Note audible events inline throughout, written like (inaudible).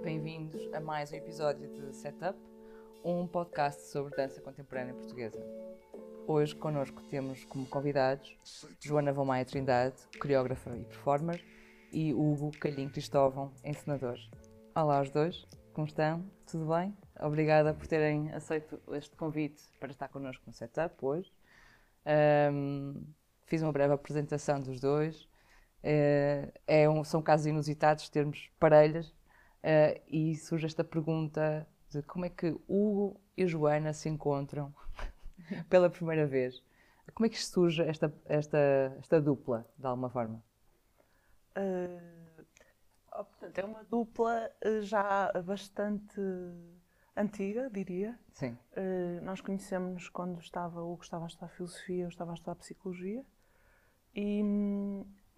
Bem-vindos a mais um episódio de Setup, um podcast sobre dança contemporânea portuguesa. Hoje connosco temos como convidados Joana Vomaia Trindade, coreógrafa e performer, e Hugo Calhinho Cristóvão, encenador. Olá aos dois, como estão? Tudo bem? Obrigada por terem aceito este convite para estar connosco no Setup hoje. Um, fiz uma breve apresentação dos dois. Uh, é um, são casos inusitados termos parelhas uh, e surge esta pergunta de como é que Hugo e Joana se encontram (laughs) pela primeira vez. Como é que surge esta, esta, esta dupla, de alguma forma? Uh, oh, portanto, é uma dupla uh, já bastante antiga, diria. Sim. Uh, nós conhecemos quando estava, o Hugo estava a estudar Filosofia, eu estava a estudar Psicologia. E,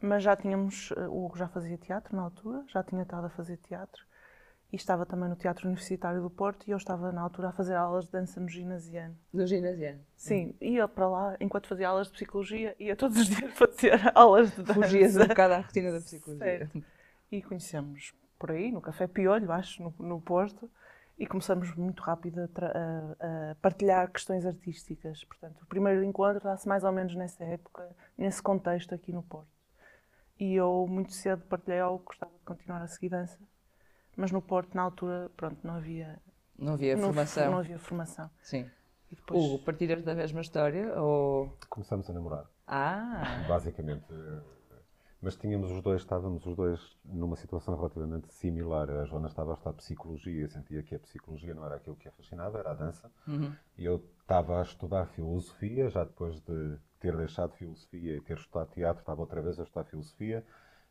mas já tínhamos, o Hugo já fazia teatro na altura, já tinha estado a fazer teatro e estava também no Teatro Universitário do Porto e eu estava na altura a fazer aulas de dança no ginasiano. No ginasiano? Sim, ia para lá enquanto fazia aulas de psicologia, ia todos os (laughs) dias fazer aulas de dança. Fugias um bocado à rotina da psicologia. Certo. E conhecemos por aí, no Café Piolho, acho, no, no Porto, e começamos muito rápido a, a, a, partilhar questões artísticas. Portanto, o primeiro encontro dá-se mais ou menos nessa época, nesse contexto aqui no Porto. E eu muito cedo partilhei algo que gostava de continuar a seguir dança mas no Porto, na altura, pronto, não havia... Não havia não, formação. Não havia formação. Sim. E depois... Hugo, partilhas da mesma história ou... Começamos a namorar. Ah! (laughs) Basicamente. Mas tínhamos os dois, estávamos os dois numa situação relativamente similar. A Joana estava a estudar psicologia, sentia que a psicologia não era aquilo que a fascinava, era a dança. Uhum. E eu estava a estudar filosofia, já depois de ter deixado filosofia e ter estudado teatro, estava outra vez a estudar filosofia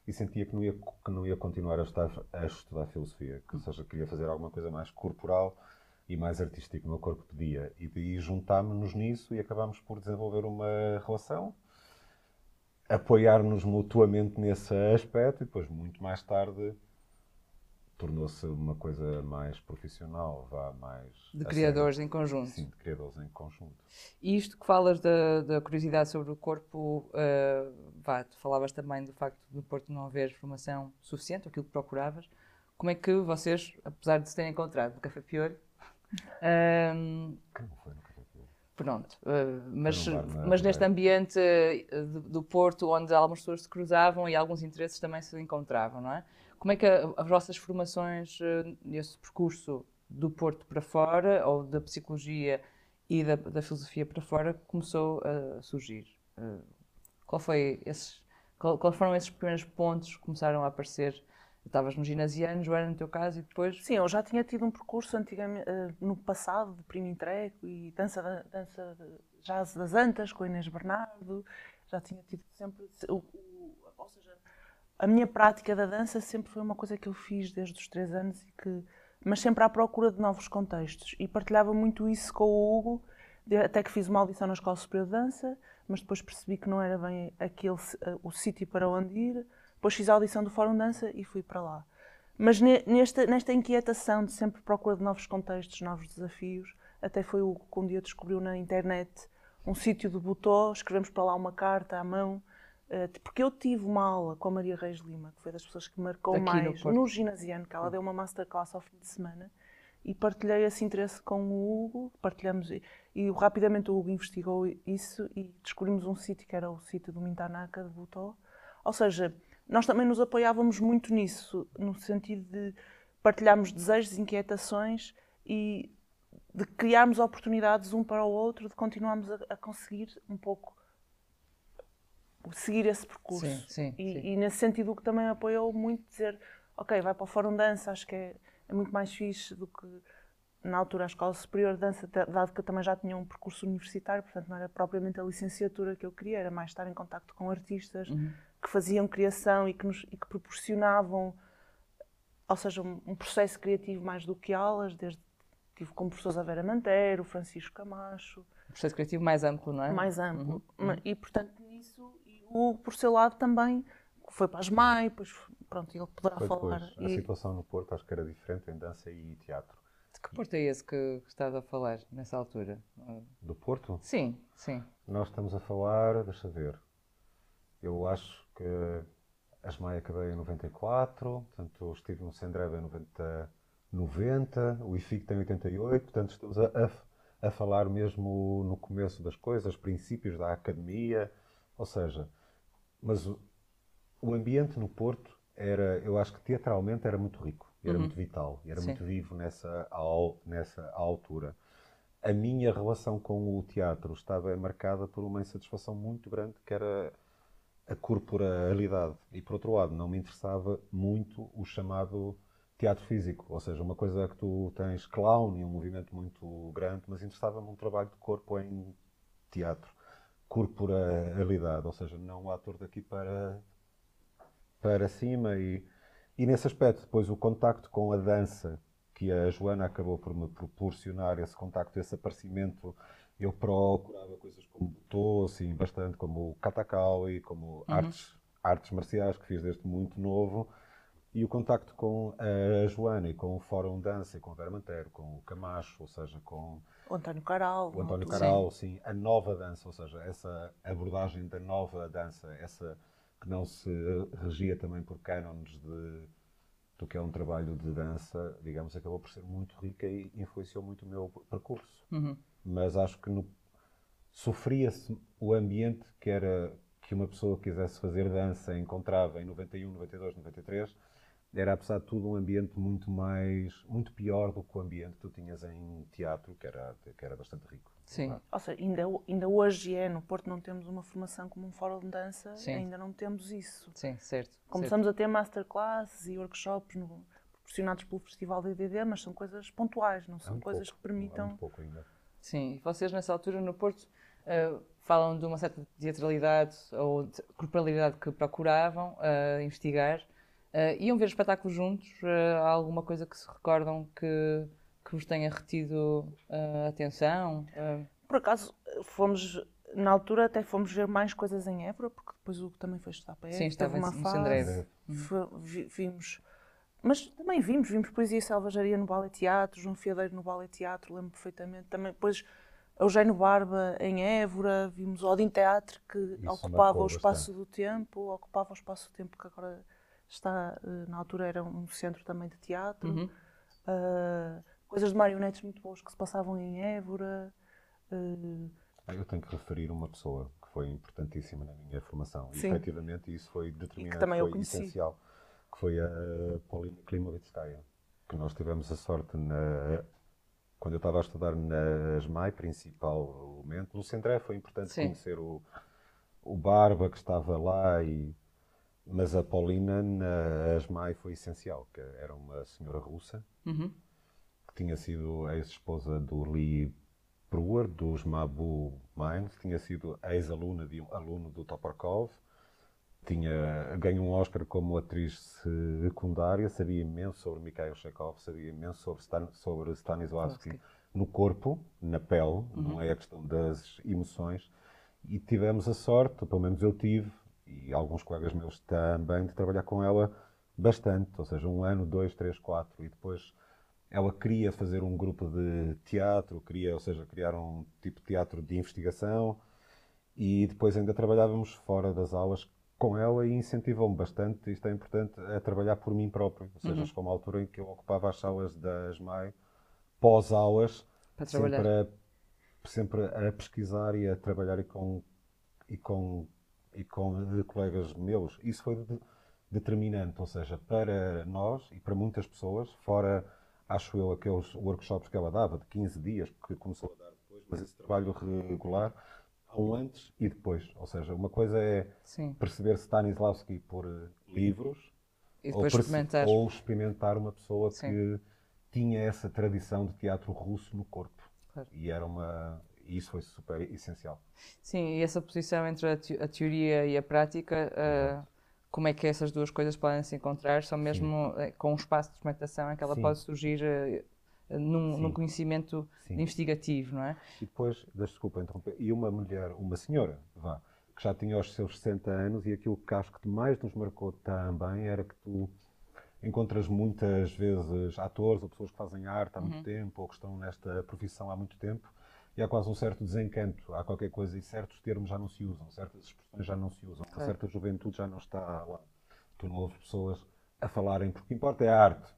e sentia que não ia, que não ia continuar a estudar, a estudar filosofia, que, ou seja, queria fazer alguma coisa mais corporal e mais artística, o meu corpo pedia. E daí juntámos-nos nisso e acabámos por desenvolver uma relação, apoiar-nos mutuamente nesse aspecto e depois, muito mais tarde, tornou-se uma coisa mais profissional, vá mais. De criadores sério. em conjunto. Sim, de criadores em conjunto. E isto que falas da, da curiosidade sobre o corpo, uh, vá, tu falavas também do facto de no Porto não haver formação suficiente, aquilo que procuravas. Como é que vocês, apesar de se terem encontrado no Café Piolho. Um, (laughs) que não foi no Café Piolho. Pronto, uh, mas, mas neste ambiente do, do Porto, onde algumas pessoas se cruzavam e alguns interesses também se encontravam, não é? Como é que as vossas formações eh, nesse percurso do Porto para fora, ou da psicologia e da, da filosofia para fora, começou a surgir? Eh, qual foi esses, qual, qual foram esses primeiros pontos que começaram a aparecer? Estavas no ginasiano, Joana, no teu caso, e depois? Sim, eu já tinha tido um percurso antigamente, uh, no passado de primo treco e dança, dança jazz das Antas com Inês Bernardo. Já tinha tido sempre. O, o, ou seja, a minha prática da dança sempre foi uma coisa que eu fiz desde os três anos e que mas sempre à procura de novos contextos. E partilhava muito isso com o Hugo até que fiz uma audição na Escola Superior de Dança mas depois percebi que não era bem aquele o sítio para onde ir. Depois fiz a audição do Fórum Dança e fui para lá. Mas nesta, nesta inquietação de sempre procura de novos contextos, novos desafios até foi o Hugo que um dia descobriu na internet um sítio de Butó, escrevemos para lá uma carta à mão eh, porque eu tive uma aula com a Maria Reis Lima, que foi das pessoas que marcou Aqui mais no, no, ginasiano, que ela deu uma masterclass ao fim de semana, e partilhei esse interesse com o Hugo, partilhamos, e, e rapidamente o Hugo investigou isso e descobrimos um sítio que era o sítio do Mintanaka, de Butó. Ou seja, nós também nos apoiávamos muito nisso, no sentido de partilharmos desejos, inquietações e de criarmos oportunidades um para o outro, de continuarmos a, a conseguir um pouco seguir esse percurso. Sim, sim, e, sim. e, nesse sentido o que também apoiou muito dizer, ok, vai para o Fórum Dança, acho que é, é, muito mais fixe do que na altura a Escola Superior de Dança, dado que eu também já tinha um percurso universitário, portanto não era propriamente a licenciatura que eu queria, era mais estar em contato com artistas uhum. que faziam criação e que, nos, e que proporcionavam, ou seja, um, um, processo criativo mais do que aulas, desde tive como professores a Vera Mantero, o Francisco Camacho, processo criativo mais amplo, não é? mais amplo. Uhum, Ma- E, portanto, nisso, e o, por seu lado também, foi para as MAI, depois, pronto, ele poderá Foi falar. depois. A E- situação no Porto acho que era diferente em dança e teatro. De que Porto é esse que, que estás a falar nessa altura? Do Porto? Sim, sim. Nós estamos a falar, deixa ver, eu acho que as Maia acabei em 94, portanto estive no Sendreva em 90, 90 o IFIC tem 88, portanto estamos a, a, a falar mesmo no começo das coisas, princípios da academia, ou seja, mas o, o ambiente no Porto era, eu acho que teatralmente era muito rico, era muito vital, era Sim. muito vivo nessa, al- nessa altura a minha relação com o teatro estava marcada por uma insatisfação muito grande que era a corporalidade. E por outro lado, não me interessava muito o chamado teatro físico, ou seja, uma coisa que tu tens clown e um movimento muito grande, mas interessava-me um trabalho de corpo em teatro, corporalidade, ou seja, não o ator daqui para para cima e, e nesse aspecto depois o contacto com a dança que a Joana acabou por me proporcionar esse contacto, esse aparecimento eu procurava coisas como Butô, assim, bastante como o Katakali, como artes, artes marciais que fiz desde muito novo. E o contacto com a Joana e com o Fórum Dança e com o Vera Mantero, com o Camacho, ou seja, com O António Caral. o António na altura. Caral, sim, a nova dança, ou seja, essa abordagem da nova dança, essa que não se regia também por cânones de do que é um trabalho de dança, digamos, acabou por ser muito rica e influenciou muito o meu percurso. Uhum. Mas acho que sofria-se o ambiente que era que uma pessoa que quisesse fazer dança encontrava em 91, 92, 93, era apesar de tudo um ambiente muito mais, muito pior do que o ambiente que tu tinhas em teatro, que era, que era bastante rico. Sim. Ou seja, ainda, ainda hoje é, no Porto não temos uma formação como um fórum de dança, Sim. ainda não temos isso. Sim, certo. Começamos a ter masterclasses e workshops no- proporcionados pelo Festival da IDD, mas são coisas pontuais, não são coisas pouco, que permitam. Muito pouco ainda. Sim, e vocês nessa altura no Porto eh, falam de uma certa teatralidade ou de corporalidade que procuravam eh, investigar. Eh, iam ver espetáculos juntos? Eh, há alguma coisa que se recordam que, que vos tenha retido eh, atenção? Por acaso, fomos, na altura até fomos ver mais coisas em Évora, porque depois o Hugo também foi estudar para Sim, Évora, estava teve em- uma fase. Foi- vi- vimos, mas também vimos, vimos Poesia Selvageria no Ballet Teatro, João Fiadeiro no Ballet Teatro, lembro perfeitamente. Também depois Eugênio Barba em Évora, vimos o Odin Teatro, que Isso ocupava marcou o espaço bastante. do tempo, ocupava o espaço do tempo que agora está, eh, na altura era um centro também de teatro. Uhum. Uh, coisas de marionetes muito boas que se passavam em Évora. uh, Ah, Eu tenho que referir uma pessoa que foi importantíssima na minha formação. E efetivamente isso foi determinante, também foi essencial. Que foi a Paulina Klimovitskaya. Que nós tivemos a sorte na. Quando eu estava a estudar na SMAI, principalmente, no Centré foi importante Sim. conhecer o, o Barba que estava lá e mas a Paulina na SMAI foi essencial, que era uma senhora russa Uhum. que tinha sido a ex-esposa do Lee Brewer, dos Mabu Mines, tinha sido ex-aluna de um aluno do Toporkov, tinha ganho um Oscar como atriz secundária, sabia imenso sobre Mikhail Chekhov, sabia imenso sobre, Stan, sobre Stanislavski no corpo, na pele, não é a questão das emoções, e tivemos a sorte, pelo menos eu tive, e alguns colegas meus também, de trabalhar com ela bastante, ou seja, um ano, dois, três, quatro, e depois ela queria fazer um grupo de teatro, queria, ou seja, criar um tipo de teatro de investigação. E depois ainda trabalhávamos fora das aulas com ela e incentivou-me bastante, isto é importante, a trabalhar por mim próprio. Ou seja, chegou uma altura em que eu ocupava as salas das MAI pós-aulas, sempre a, sempre a pesquisar e a trabalhar e com, e com, e com colegas meus. Isso foi de- determinante, ou seja, para nós e para muitas pessoas, fora, acho eu, aqueles workshops que ela dava de 15 dias, que começou a dar depois, mas esse trabalho regular, há um antes e depois. Ou seja, uma coisa é Sim. perceber Stanislavski por eh, livros, ou, experimentar. ou experimentar uma pessoa Sim. que tinha essa tradição de teatro russo no corpo. Claro. E era uma. E isso foi super essencial. Sim, e essa posição entre a, te- a teoria e a prática, eh, como é que essas duas coisas podem se encontrar? Só mesmo eh, com um espaço de experimentação em que ela Sim. pode surgir eh, num, Sim. num conhecimento Sim. investigativo, não é? E depois, desculpa interromper, e uma mulher, uma senhora, vá, que já tinha os seus 60 anos e aquilo que acho que mais nos marcou também era que tu encontras muitas vezes atores ou pessoas que fazem arte há muito Uhum. tempo ou que estão nesta profissão há muito tempo e há quase um certo desencanto, há qualquer coisa e certos termos já não se usam, certas expressões já não se usam, Claro. certa juventude já não está lá. Tu não ouves pessoas a falarem, porque o que importa é a arte.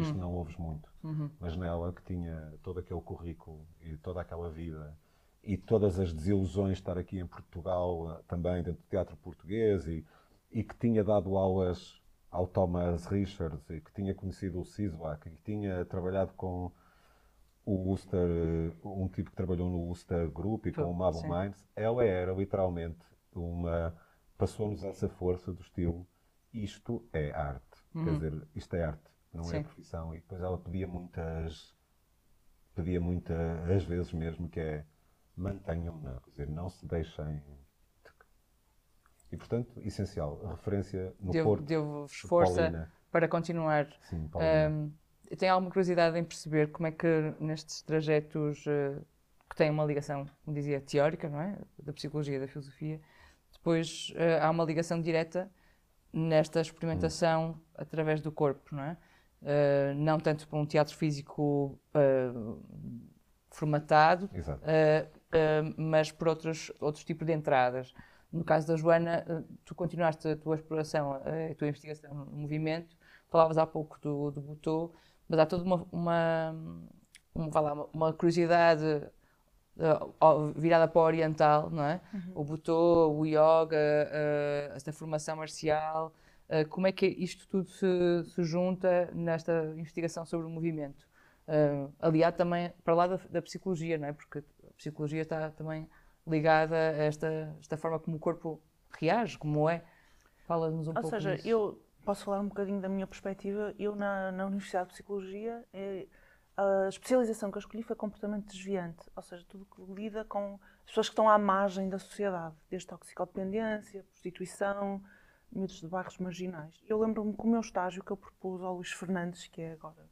Isto não ouves muito. Uhum. Mas nela que tinha todo aquele currículo e toda aquela vida e todas as desilusões de estar aqui em Portugal, eh, também dentro do teatro português, e, e que tinha dado aulas ao Thomas Richards, e que tinha conhecido o Siswak, e que tinha trabalhado com o Worcester, eh, um tipo que trabalhou no Worcester Group e com o Mabel. Minds, ela era literalmente uma. passou-nos essa força do estilo. Isto é arte. Quer dizer, isto é arte, não Sim. é profissão. E depois ela pedia muitas. pedia muitas vezes mesmo que é mantenham-na, quer dizer, não se deixem. E portanto, essencial, referência no Deu- Porto. Deu-vos de força Paulina. para continuar. Sim, Paulina. Um, eu tenho alguma curiosidade em perceber como é que nestes trajetos eh, que têm uma ligação, como dizia, teórica, não é? Da psicologia e da filosofia, depois eh, há uma ligação direta nesta experimentação através do corpo, não é? Eh, não tanto para um teatro físico formatado. Uh, uh, mas por outros, outros tipos de entradas. No caso da Joana, uh, tu continuaste a tua exploração, uh, a tua investigação no movimento, falavas há pouco do, do Butô, mas há toda uma, uma, um, vá lá, uma, uma curiosidade ao- virada para o oriental, não é? O Butô, o yoga, uh, esta formação marcial, uh, como é que isto tudo se, se junta nesta investigação sobre o movimento? Aliado também para lá da, da psicologia, não é? Porque a psicologia está também ligada a esta, esta forma como o corpo reage, como é. Fala-nos um Ou pouco seja, disso. eu posso falar um bocadinho da minha perspectiva. Eu, na, na Universidade de Psicologia, eh, a especialização que eu escolhi foi completamente desviante. Ou seja, tudo que lida com as pessoas que estão à margem da sociedade, desde toxicodependência, prostituição, miúdos de bairros marginais. Eu lembro-me que o meu estágio que eu propus ao Luís Fernandes, que é agora.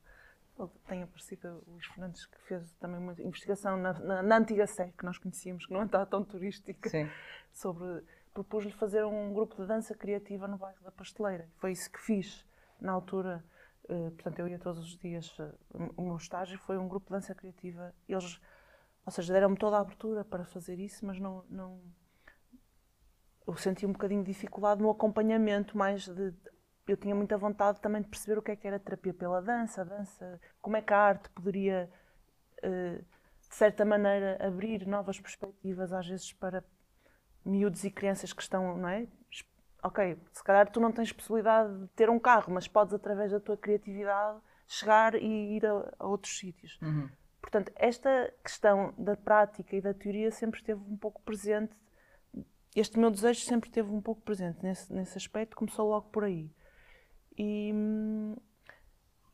Tem aparecido o Luís Fernandes, que fez também uma investigação na, na, na antiga Sé, que nós conhecíamos, que não está tão turística Sim, sobre propus-lhe fazer um grupo de dança criativa no bairro da Pasteleira. Foi isso que fiz na altura. eh, portanto, eu ia todos os dias. eh, o meu estágio foi um grupo de dança criativa. Eles, ou seja, deram-me toda a abertura para fazer isso, mas não, não. Eu senti um bocadinho de dificuldade no acompanhamento, mais de. Eu tinha muita vontade também de perceber o que é que era terapia pela dança, dança, como é que a arte poderia, eh, de certa maneira, abrir novas perspectivas, às vezes para miúdos e crianças que estão, não é? Ok, se calhar tu não tens possibilidade de ter um carro, mas podes, através da tua criatividade, chegar e ir a, a outros sítios. Uhum. Portanto, esta questão da prática e da teoria sempre esteve um pouco presente. Este meu desejo sempre esteve um pouco presente nesse, nesse aspecto, começou logo por aí. E, hum,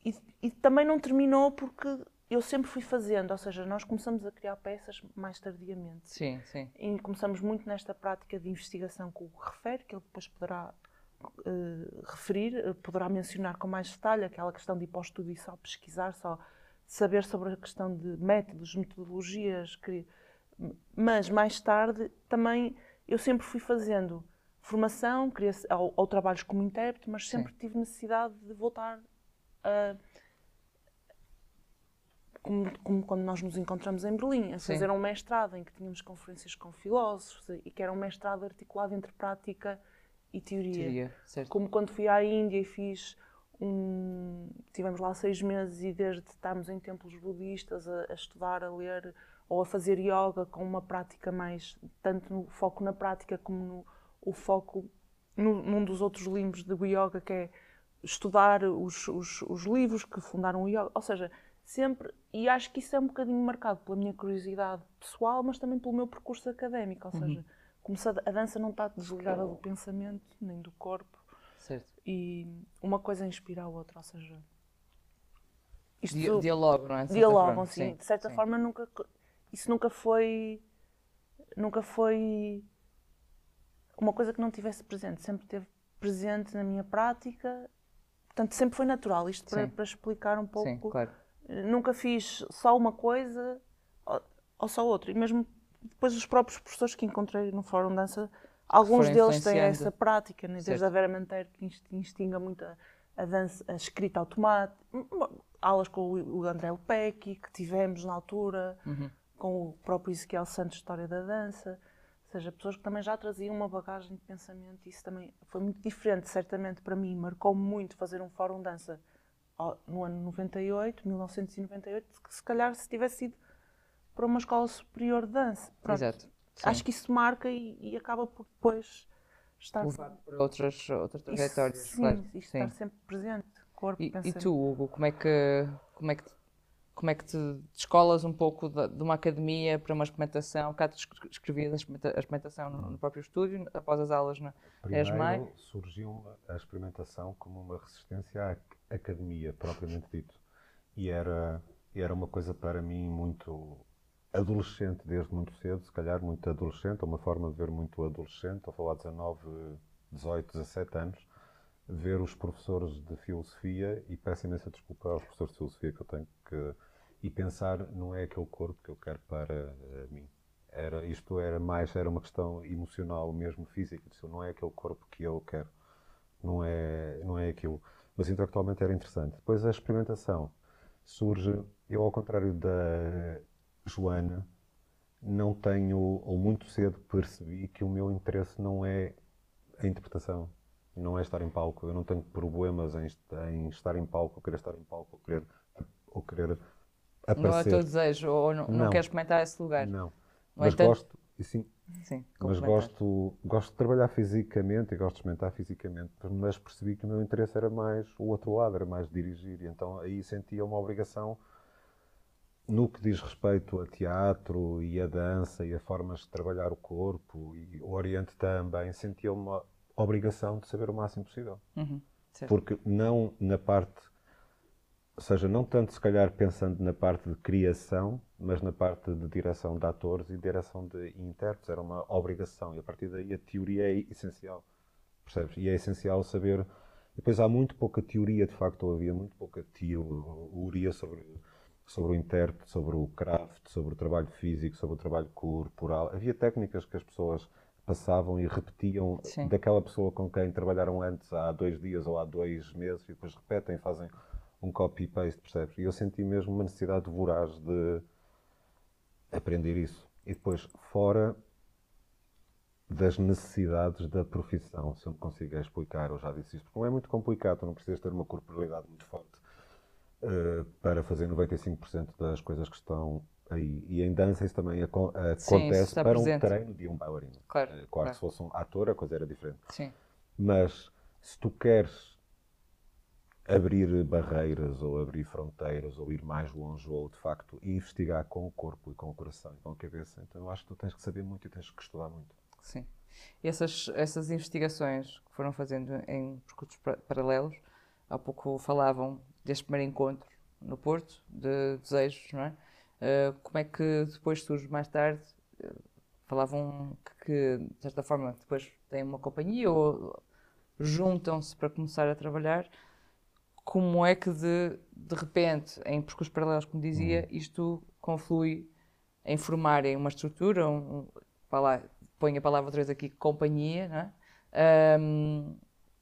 e, e também não terminou porque eu sempre fui fazendo, ou seja, nós começamos a criar peças mais tardiamente. sim, sim. E começamos muito nesta prática de investigação que o refere, que ele depois poderá eh, referir, eh, poderá mencionar com mais detalhe aquela questão de ir para o estudo e só pesquisar, só saber sobre a questão de métodos, metodologias. Que... Mas mais tarde também eu sempre fui fazendo formação, queria, ou, ou trabalhos como intérprete, mas sempre tive necessidade de voltar a como, como quando nós nos encontramos em Berlim, a Sim. fazer um mestrado em que tínhamos conferências com filósofos e que era um mestrado articulado entre prática e teoria. Teoria, certo. Como quando fui à Índia e fiz um. Tivemos lá seis meses e desde estarmos em templos budistas a, a estudar, a ler ou a fazer yoga com uma prática mais. tanto no foco na prática como no o foco no, num dos outros limbos do yoga que é estudar os, os, os livros que fundaram o yoga. Ou seja, sempre. E acho que isso é um bocadinho marcado pela minha curiosidade pessoal, mas também pelo meu percurso académico. Ou seja, como se a, a dança não está desligada do pensamento nem do corpo certo. e uma coisa inspira a outra, ou seja, isto Di dialogo, não é? Dialogam, forma, sim. De certa forma nunca isso nunca foi nunca foi uma coisa que não tivesse presente, sempre teve presente na minha prática. Portanto, sempre foi natural, isto para, Sim. para explicar um pouco Sim, claro. Nunca fiz só uma coisa ou, ou só outra. E mesmo depois os próprios professores que encontrei no Fórum Dança, alguns deles têm essa prática, né? Desde a Vera Manteiro que inst- instiga muito a, a dança, a escrita automática, aulas com o o André Lepecki que tivemos na altura, Uhum. com o próprio Ezequiel Santos, História da Dança. Ou seja, pessoas que também já traziam uma bagagem de pensamento. Isso também foi muito diferente, certamente, para mim. Marcou-me muito fazer um fórum de dança no ano 98, 1998, que se calhar se tivesse sido para uma escola superior de dança. Pronto. Exato. Sim. Acho que isso marca e, e acaba por depois estar Levar para outras, outras Isso, trajetórias. sim, claro. e Sim. estar sempre presente. Corpo, E, e tu, Hugo, como é que, como é que, como é que te descolas um pouco da- de, uma academia para uma experimentação? Bocado escre- escrevias a experimenta- a experimentação no, no próprio estúdio, após as aulas na ESMAI. Primeiro surgiu a experimentação como uma resistência à academia, propriamente dito. E era, era uma coisa para mim muito adolescente, desde muito cedo, se calhar muito adolescente, uma forma de ver muito adolescente, estou a falar de 19, 18, 17 anos, ver os professores de filosofia, e peço imensa desculpa aos professores de filosofia que eu tenho que. e pensar, não é aquele corpo que eu quero para eh, mim. Era, isto era mais, era uma questão emocional, mesmo física, não é aquele corpo que eu quero, não é, não é aquilo. Mas intelectualmente era interessante. Depois a experimentação surge, eu ao contrário da Joana, não tenho, ou muito cedo percebi que o meu interesse não é a interpretação, não é estar em palco. Eu não tenho problemas em, em estar em palco, ou querer estar em palco, ou querer, ou querer Não é o aparecer. teu desejo, ou não, não. Não. queres experimentar esse lugar? Não. No Mas entanto- gosto, e sim, Sim, mas gosto, gosto de trabalhar fisicamente e gosto de experimentar fisicamente, mas percebi que o meu interesse era mais o outro lado, era mais dirigir, e então aí sentia uma obrigação no que diz respeito a teatro e a dança e a formas de trabalhar o corpo e o Oriente também, sentia uma obrigação de saber o máximo possível. Uhum. Porque não na parte, ou seja, não tanto se calhar pensando na parte de criação, mas na parte de direção de atores e direção de intérpretes, era uma obrigação. E a partir daí a teoria é essencial, percebes? E é essencial saber. Depois há muito pouca teoria, de facto, ou havia muito pouca teoria sobre, sobre o intérprete, sobre o craft, sobre o trabalho físico, sobre o trabalho corporal. Havia técnicas que as pessoas passavam e repetiam Sim. daquela pessoa com quem trabalharam antes há dois dias ou há dois meses e depois repetem, fazem um copy-paste, percebes? E eu senti mesmo uma necessidade voraz de aprender isso. E depois, fora das necessidades da profissão, se eu me consigo explicar, eu já disse isto, porque não é muito complicado, não precisas ter uma corporalidade muito forte eh, para fazer 95% das coisas que estão aí. E em dança isso também aco- Sim, acontece está para presente. um treino de um bailarino. Claro, Eh, claro, claro. se fosse um ator a coisa era diferente. Sim, Mas se tu queres abrir barreiras ou abrir fronteiras ou ir mais longe ou de facto investigar com o corpo e com o coração e com a cabeça, então eu acho que tu tens que saber muito e tens que estudar muito. sim. E essas, essas investigações que foram fazendo em percursos pa- paralelos, há pouco falavam deste primeiro encontro no Porto, de desejos, não é? Eh, como é que depois surge mais tarde? eh, falavam que, que, de certa forma, depois têm uma companhia ou juntam-se para começar a trabalhar. Como é que, de, de repente, em percursos paralelos, como dizia, isto conflui em formarem uma estrutura, um, um, lá, ponho a palavra outra vez aqui, companhia, não é?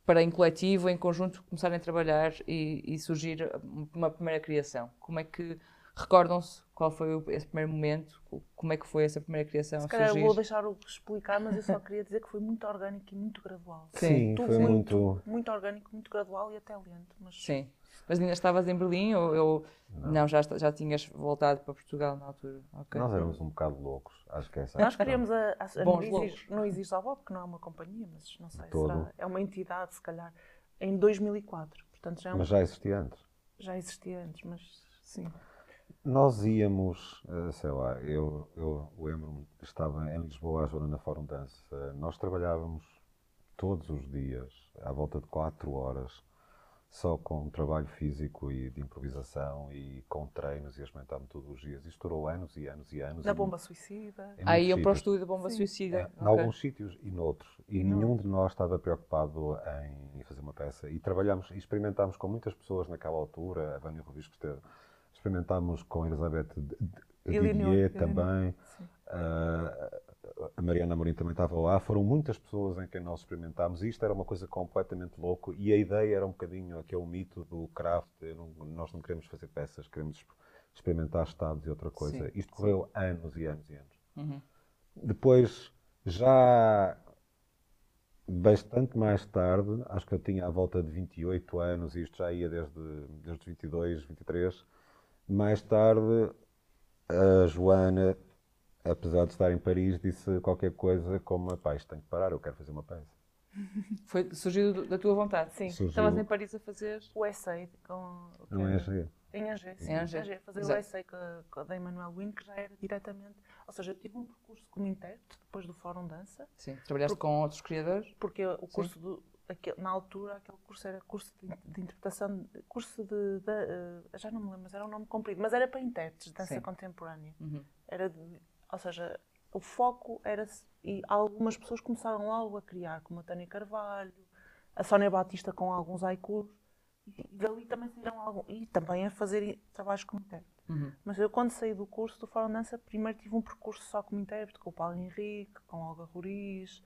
Para em coletivo, em conjunto, começarem a trabalhar e, e surgir uma primeira criação. Como é que recordam-se qual foi o- esse primeiro momento? Como é que foi essa primeira criação Se calhar surgir? vou deixar o explicar, mas eu só queria dizer que foi muito orgânico e muito gradual. Sim, Tudo foi muito. Muito orgânico, muito gradual e até lento. Mas Sim. Mas ainda estavas em Berlim ou eu... Não, já, esta- já tinhas voltado para Portugal na altura? Ok. Nós éramos um bocado loucos, acho que é essa a Nós queríamos a, a, a Bons não, existe, não existe a porque não é uma companhia, mas não sei, será, é uma entidade, se calhar, em 2004. Portanto, já, é um- Mas já existia antes. já existia antes, mas sim. Nós íamos, eh, sei lá, eu, eu lembro-me, estava em Lisboa, a Joana na Fórum Dance. eh, Nós trabalhávamos todos os dias, à volta de 4 horas, só com trabalho físico e de improvisação e com treinos e as metodologias. Isto durou anos e anos e anos. Da bomba suicida. em Aí muitos iam para o sítios. estúdio da bomba Sim. suicida. É, Em ok. alguns sítios e noutros. E nenhum de nós estava preocupado em fazer uma peça. E trabalhámos e experimentámos com muitas pessoas naquela altura. A Vânia Rubisco esteve, experimentámos com a Elizabeth Didier também. Ah, a Mariana Amorim também estava lá. Foram muitas pessoas em quem nós experimentámos. Isto era uma coisa completamente louco. E a ideia era um bocadinho aquele mito do craft. não- nós não queremos fazer peças, queremos exp- experimentar estados e outra coisa. Sim, Isto correu anos e anos e anos. Uhum. Depois, já bastante mais tarde, acho que eu tinha à volta de 28 anos, e isto já ia desde, desde os 22, 23. Mais tarde, a Joana, apesar de estar em Paris, disse qualquer coisa como: pá, isto tem que parar, eu quero fazer uma peça. (laughs) Foi, surgiu do- da tua vontade. Sim. Surgiu Estavas em Paris a fazer. O essay com, Não é assim? Em Angers, sim. Em Angers, Fazer exato. o essay com da Emmanuel Wynne, que já era diretamente. Ou seja, eu tive um percurso como intérprete depois do Fórum Dança, Sim. Trabalhaste com outros criadores? porque o curso do. Aquele- na altura, aquele curso era curso de, de interpretação, curso de, de, eh, já não me lembro, mas era um nome comprido, mas era para intérpretes de dança Sim. contemporânea. Uhum. Era ou seja, o foco era. E algumas pessoas começaram logo a criar, como a Tânia Carvalho, a Sónia Batista com alguns haikus, e dali também saíram algum, e também a fazer trabalhos como intérprete. Uhum. Mas eu, quando saí do curso do Fórum Dança, primeiro tive um percurso só como intérprete, com o Paulo Henrique, com a Olga Roriz,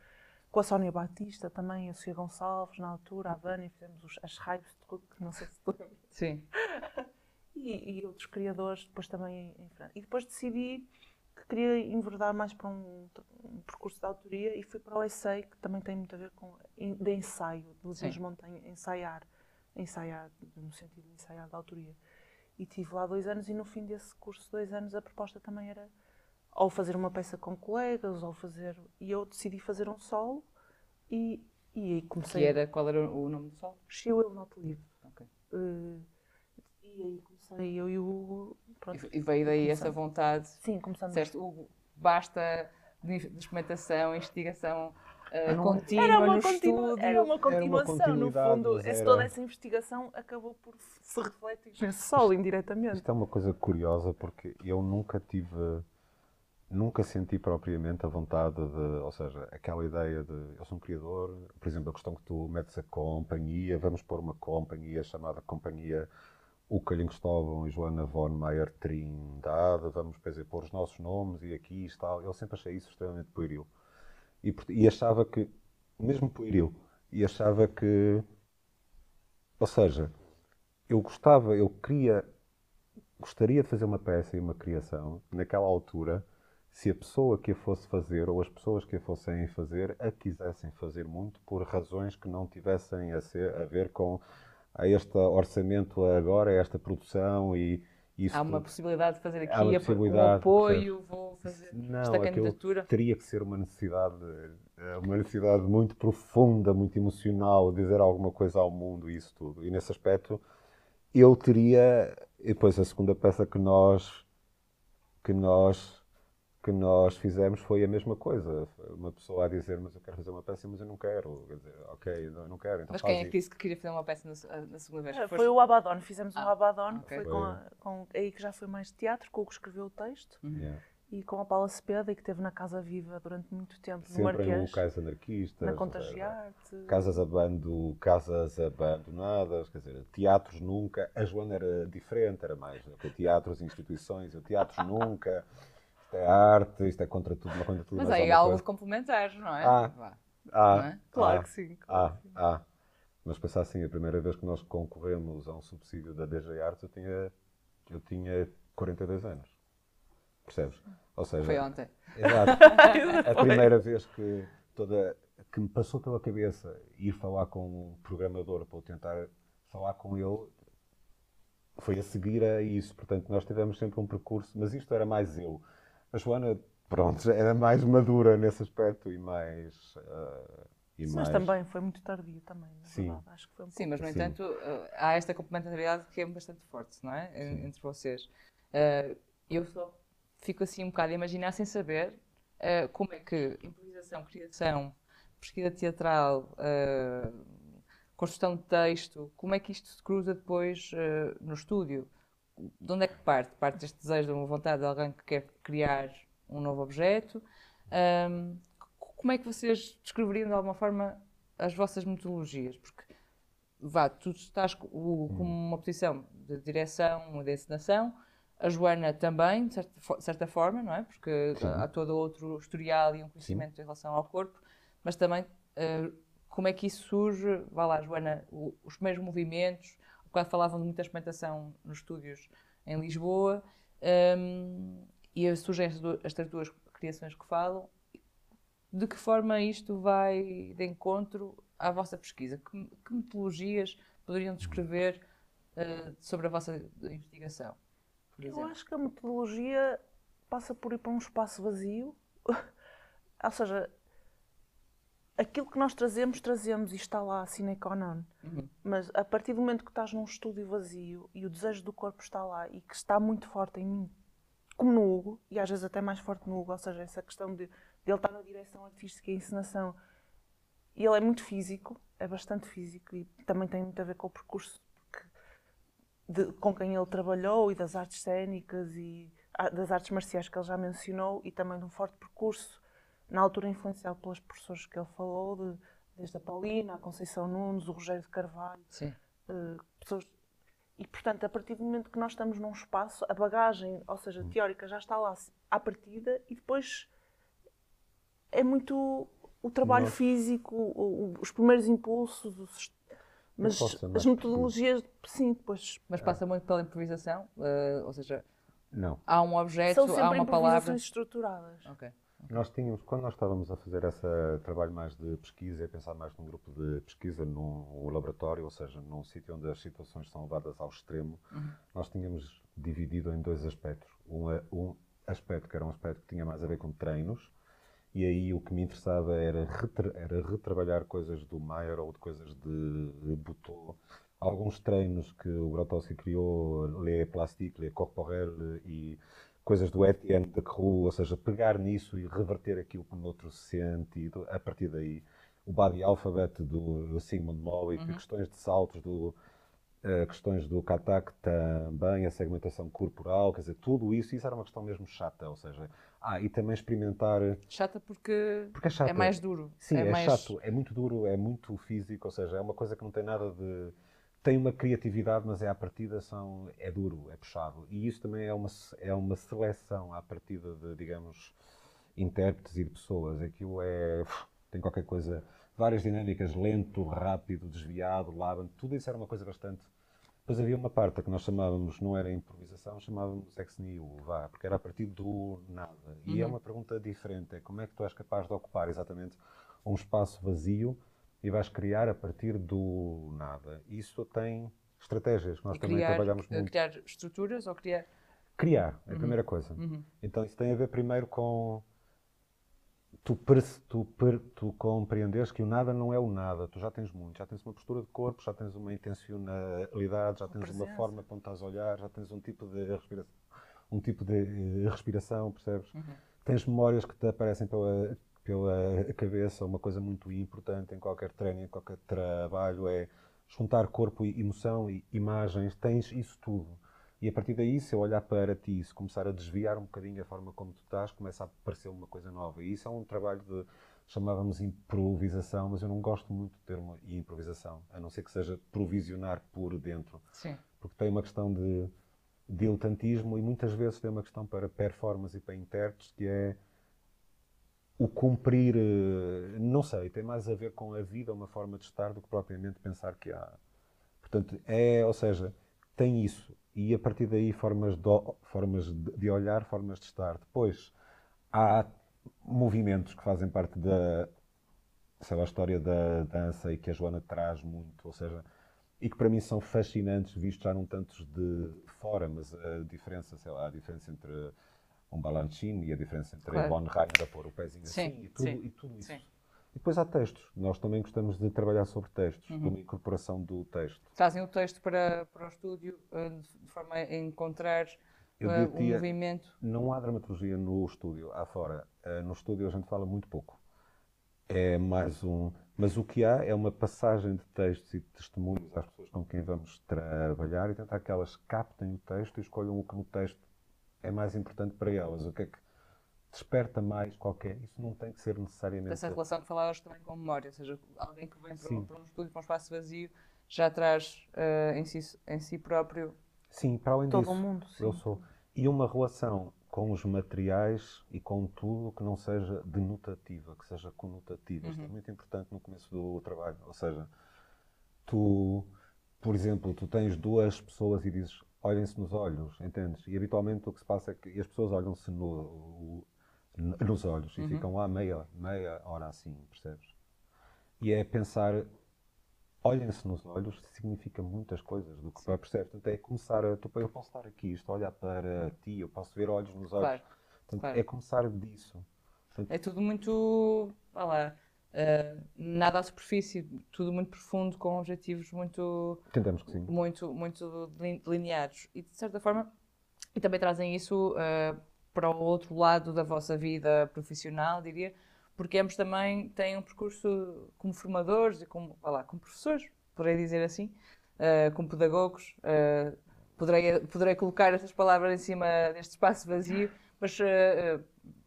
com a Sónia Batista também, a Sofia Gonçalves, na altura, a Vânia, fizemos os, as raivas de truque, não sei se te lembras Sim. (laughs) e, e outros criadores depois também em, França. E depois decidi que queria enverdar mais para um, um percurso de autoria e fui para o essay, que também tem muito a ver com de ensaio, Sim. Luís Montanha, ensaiar, ensaiar no sentido de ensaiar da autoria. E tive lá dois anos e no fim desse curso de dois anos a proposta também era ou fazer uma peça com colegas ou fazer... E eu decidi fazer um solo e, e aí comecei... Que era, qual era o nome do sol? She Will Not Live. Ok. Eh, e aí comecei eu e o Hugo... Pronto, E veio daí essa vontade. Sim, começamos. Disseste, Hugo, basta de experimentação, investigação Não- contínua Era uma, no continua, estúdio. era uma continuação, no fundo. era- Toda essa investigação acabou por se refletir nesse solo, indiretamente. Isto é uma coisa curiosa porque eu nunca tive, nunca senti propriamente a vontade de, ou seja, aquela ideia de eu sou um criador, por exemplo, a questão que tu metes a companhia, vamos pôr uma companhia chamada Companhia Ucalhem Cristóvão e Joana von Meyer Trindade, vamos dizer, pôr os nossos nomes e aqui está. Eu sempre achei isso extremamente pueril. E, e achava que, mesmo pueril, e achava que, ou seja, eu gostava, eu queria gostaria de fazer uma peça e uma criação, naquela altura, se a pessoa que a fosse fazer ou as pessoas que a fossem fazer a quisessem fazer muito por razões que não tivessem a, ser, a ver com a este orçamento agora, a esta produção e isso Há uma possibilidade de fazer aqui Há uma um possibilidade, apoio, vou fazer Não, esta candidatura. teria que ser uma necessidade, eh, uma necessidade muito profunda, muito emocional, dizer alguma coisa ao mundo e isso tudo. E nesse aspecto, eu teria, e depois a segunda peça que nós que nós que nós fizemos foi a mesma coisa. Uma pessoa a dizer, mas eu quero fazer uma peça, mas eu não quero. Quer dizer, ok, não, não quero. Então Mas faz quem é que disse que queria fazer uma peça na, se- na segunda vez? Foi Foste- o Abaddon, fizemos um Ah, Abaddon, ok. foi com, a- com- aí que já foi mais teatro, com o que escreveu o texto, Yeah. e com a Paula Cepeda, e que esteve na Casa Viva durante muito tempo, no Sempre em Marquês, locais anarquistas. na Contagiarte. casas, abando, casas abandonadas, quer dizer, teatros nunca. A Joana era diferente, era mais teatros, instituições, eu teatros nunca. Isto é arte, isto é contra tudo, não contra tudo. Mas aí alguma há algo coisa. complementares, não é? Ah. Vá. Ah, não é? Claro ah, que sim. Ah, ah. Mas pensar assim, a primeira vez que nós concorremos a um subsídio da DG Arts, eu tinha, eu tinha 42 anos. Percebes? Ou seja, Foi ontem. (laughs) Exato. a primeira vez que, toda, que me passou pela cabeça ir falar com um programador para eu tentar falar com ele foi a seguir a isso. Portanto, nós tivemos sempre um percurso, mas isto era mais eu. A Joana, pronto, era mais (laughs) madura nesse aspecto e mais. ah, e Mas mais... também foi muito tardio também, na Sim. verdade. Acho que foi um Sim, mas no Sim. entanto eh, há esta complementariedade que é bastante forte, não é? En- Entre vocês. Eh, eu só fico assim um bocado a imaginar sem saber eh, como é que improvisação, criação, pesquisa teatral, eh, construção de texto, como é que isto se cruza depois eh, no estúdio? De onde é que parte? Parte deste desejo, de uma vontade de alguém que quer criar um novo objeto? C- como é que vocês descreveriam de alguma forma as vossas metodologias? Porque vá, tu estás com uma posição de direção, de encenação. A Joana também, de certa, de certa forma, não é? Porque Sim. há todo outro historial e um conhecimento em relação ao corpo, mas também eh, como é que isso surge? Vá lá, Joana, os primeiros movimentos, bocado falavam de muita experimentação nos estúdios em Lisboa, hum, e surgem estas du- estas duas criações que falam. De que forma isto vai de encontro à vossa pesquisa? Que, que metodologias poderiam descrever eh, sobre a vossa investigação? Eu acho que a metodologia passa por ir para um espaço vazio. (laughs) Ou seja, aquilo que nós trazemos, trazemos e está lá, sine qua non. Uhum. Mas a partir do momento que estás num estúdio vazio e o desejo do corpo está lá e que está muito forte em mim, como no Hugo, e às vezes até mais forte no Hugo, ou seja, essa questão de, de ele estar na direção artística e encenação, e ele é muito físico, é bastante físico e também tem muito a ver com o percurso de- com quem ele trabalhou e das artes cênicas e ah, das artes marciais que ele já mencionou e também de um forte percurso, na altura influenciado pelas professores que ele falou, de- desde a Paulina, a Conceição Nunes, o Rogério de Carvalho, Sim. eh, pessoas. E, portanto, a partir do momento que nós estamos num espaço, a bagagem, ou seja, teórica, já está lá à partida e depois é muito o trabalho Nós- físico, o- o- os primeiros impulsos, os- mas posso as metodologias, sim, depois Mas passa muito pela improvisação, eh, ou seja, Não. há um objeto, são há sempre uma palavra. improvisações estruturadas. Ok. Nós tínhamos, quando nós estávamos a fazer esse trabalho mais de pesquisa, e a pensar mais num grupo de pesquisa, num laboratório, ou seja, num sítio onde as situações são levadas ao extremo, nós tínhamos dividido em dois aspectos. Um, é- um aspecto que era um aspecto que tinha mais a ver com treinos, e aí o que me interessava era, retra- era retrabalhar coisas do Mayer ou de coisas de Buteau. Alguns treinos que o Grotowski criou, Les Plastiques, Les Corporels e coisas do Etienne de Creux, ou seja, pegar nisso e reverter aquilo para outro sentido, a partir daí. O Body Alphabet do Sigmund Mollett, questões de saltos do, eh, questões do Katak também, a segmentação corporal, quer dizer, tudo isso, isso era uma questão mesmo chata, ou seja, ah, e também experimentar, Chata porque, porque é chato. é mais duro. Sim, é, mais... chato, é muito duro, é muito físico, ou seja, é uma coisa que não tem nada de. Tem uma criatividade, mas é à partida são, é duro, é puxado. E isso também é uma, é uma seleção à partida de, digamos, intérpretes e de pessoas. Aquilo é. tem qualquer coisa. Várias dinâmicas, lento, rápido, desviado, laban, tudo isso era uma coisa bastante. Depois havia uma parte que nós chamávamos, não era improvisação, chamávamos ex nihilo, vá, porque era a partir do nada. E é uma pergunta diferente, é como é que tu és capaz de ocupar exatamente um espaço vazio e vais criar a partir do nada. Isso tem estratégias, que nós também trabalhamos eh, muito. criar estruturas ou criar. Criar, é a primeira coisa. Então isso tem a ver primeiro com tu, tu, per- tu compreenderes que o nada não é o nada. Tu já tens muito, já tens uma postura de corpo, já tens uma intencionalidade, já tens uma forma como estás a olhar, já tens um tipo de respiração, um tipo de eh, respiração, percebes? Tens memórias que te aparecem pela, pela (laughs) cabeça. Uma coisa muito importante em qualquer treino, em qualquer trabalho é juntar corpo e emoção e imagens. Tens isso tudo. E a partir daí, se eu olhar para ti, se começar a desviar um bocadinho a forma como tu estás, começa a aparecer uma coisa nova. E isso é um trabalho de, chamávamos improvisação, mas eu não gosto muito do termo improvisação, a não ser que seja provisionar por dentro. Sim. Porque tem uma questão de diletantismo e muitas vezes tem uma questão para performance e para intérpretes que é o cumprir, eh, não sei, tem mais a ver com a vida, uma forma de estar, do que propriamente pensar que há. Portanto, é, ou seja, tem isso. E a partir daí, formas de, formas de olhar, formas de estar. Depois, há movimentos que fazem parte da, sei lá, a história da dança e que a Joana traz muito, ou seja, e que para mim são fascinantes, vistos já num tantos de fora, mas a diferença, sei lá, a diferença entre um Balanchine e a diferença entre Claro. a Von Reiner a pôr o pezinho Sim, assim e tudo, sim, e tudo isso. sim. E depois há textos. Nós também gostamos de trabalhar sobre textos, Uhum. de uma incorporação do texto. Trazem o texto para, para o estúdio eh, de forma a encontrar Eu eh, um diria- movimento. Não há dramaturgia no estúdio, há fora. Eh, No estúdio a gente fala muito pouco. É mais um. Mas o que há é uma passagem de textos e de testemunhos às pessoas com quem vamos trabalhar e tentar que elas captem o texto e escolham o que no texto é mais importante para elas. O que é que desperta mais qualquer. Isso não tem que ser necessariamente. Essa relação que falavas também com memória, ou seja, alguém que vem para, um, para um estúdio, para um espaço vazio, já traz eh, em, si, em si próprio Sim, para além todo disso, o mundo. Sim. eu sou. E uma relação com os materiais e com tudo que não seja denotativa, que seja conotativa. Isto é muito importante no começo do trabalho. Ou seja, tu, por exemplo, tu tens duas pessoas e dizes olhem-se nos olhos, entendes? E habitualmente o que se passa é que as pessoas olham-se no, nos olhos e ficam lá meia, meia hora assim, percebes? E é pensar, olhem-se nos olhos significa muitas coisas do que vai perceber. Portanto, é começar a. Tu, eu posso estar aqui, estou a olhar para ti, eu posso ver olhos nos olhos. Claro, Portanto, claro. é começar disso. Portanto, É tudo muito. Vá lá. Eh, nada à superfície, tudo muito profundo, com objetivos muito. entendemos que sim. muito, muito delin- delineados. E de certa forma, e também trazem isso eh, para o outro lado da vossa vida profissional, diria, porque ambos também têm um percurso como formadores e como, lá, como professores, poderei dizer assim, eh, como pedagogos. eh, poderei, poderei colocar essas palavras em cima deste espaço vazio, mas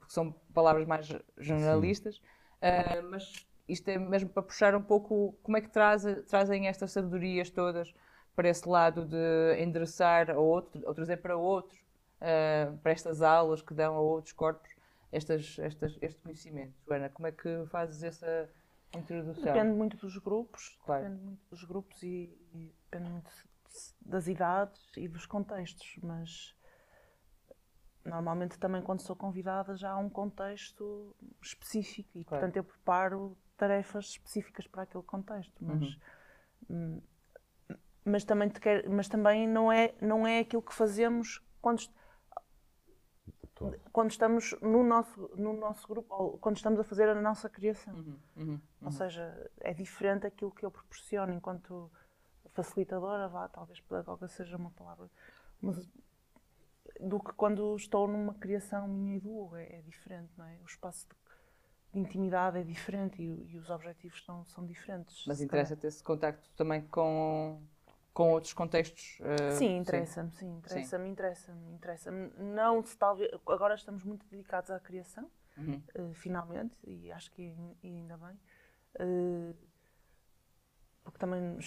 são palavras mais generalistas. Eh, mas isto é mesmo para puxar um pouco como é que traz, trazem estas sabedorias todas para esse lado de endereçar a outro, ou trazer para outros, eh, para estas aulas que dão a outros corpos estas, estas, este conhecimento. Joana, como é que fazes essa introdução? Depende muito dos grupos, Claro. depende muito dos grupos e, e depende muito das idades e dos contextos, mas normalmente também quando sou convidada já há um contexto específico e Claro. portanto eu preparo tarefas específicas para aquele contexto, mas hum, mas também te quero- mas também não é não é aquilo que fazemos quando quando estamos no nosso no nosso grupo ou quando estamos a fazer a nossa criação. Uhum, uhum. Ou seja, é diferente aquilo que eu proporciono enquanto facilitadora, vá, talvez pedagoga seja uma palavra, mas do que quando estou numa criação minha e do Hugo, é, é diferente, não é? O espaço de, de intimidade é diferente e, e os objetivos são, são diferentes. Mas interessa ter esse contacto também com, com outros contextos? calhar. Sim, interessa-me, sim, interessa-me, interessa-me, interessa-me. Não se talvez, agora estamos muito dedicados à criação, Uhum. eh, finalmente, e acho que e ainda bem, eh, porque também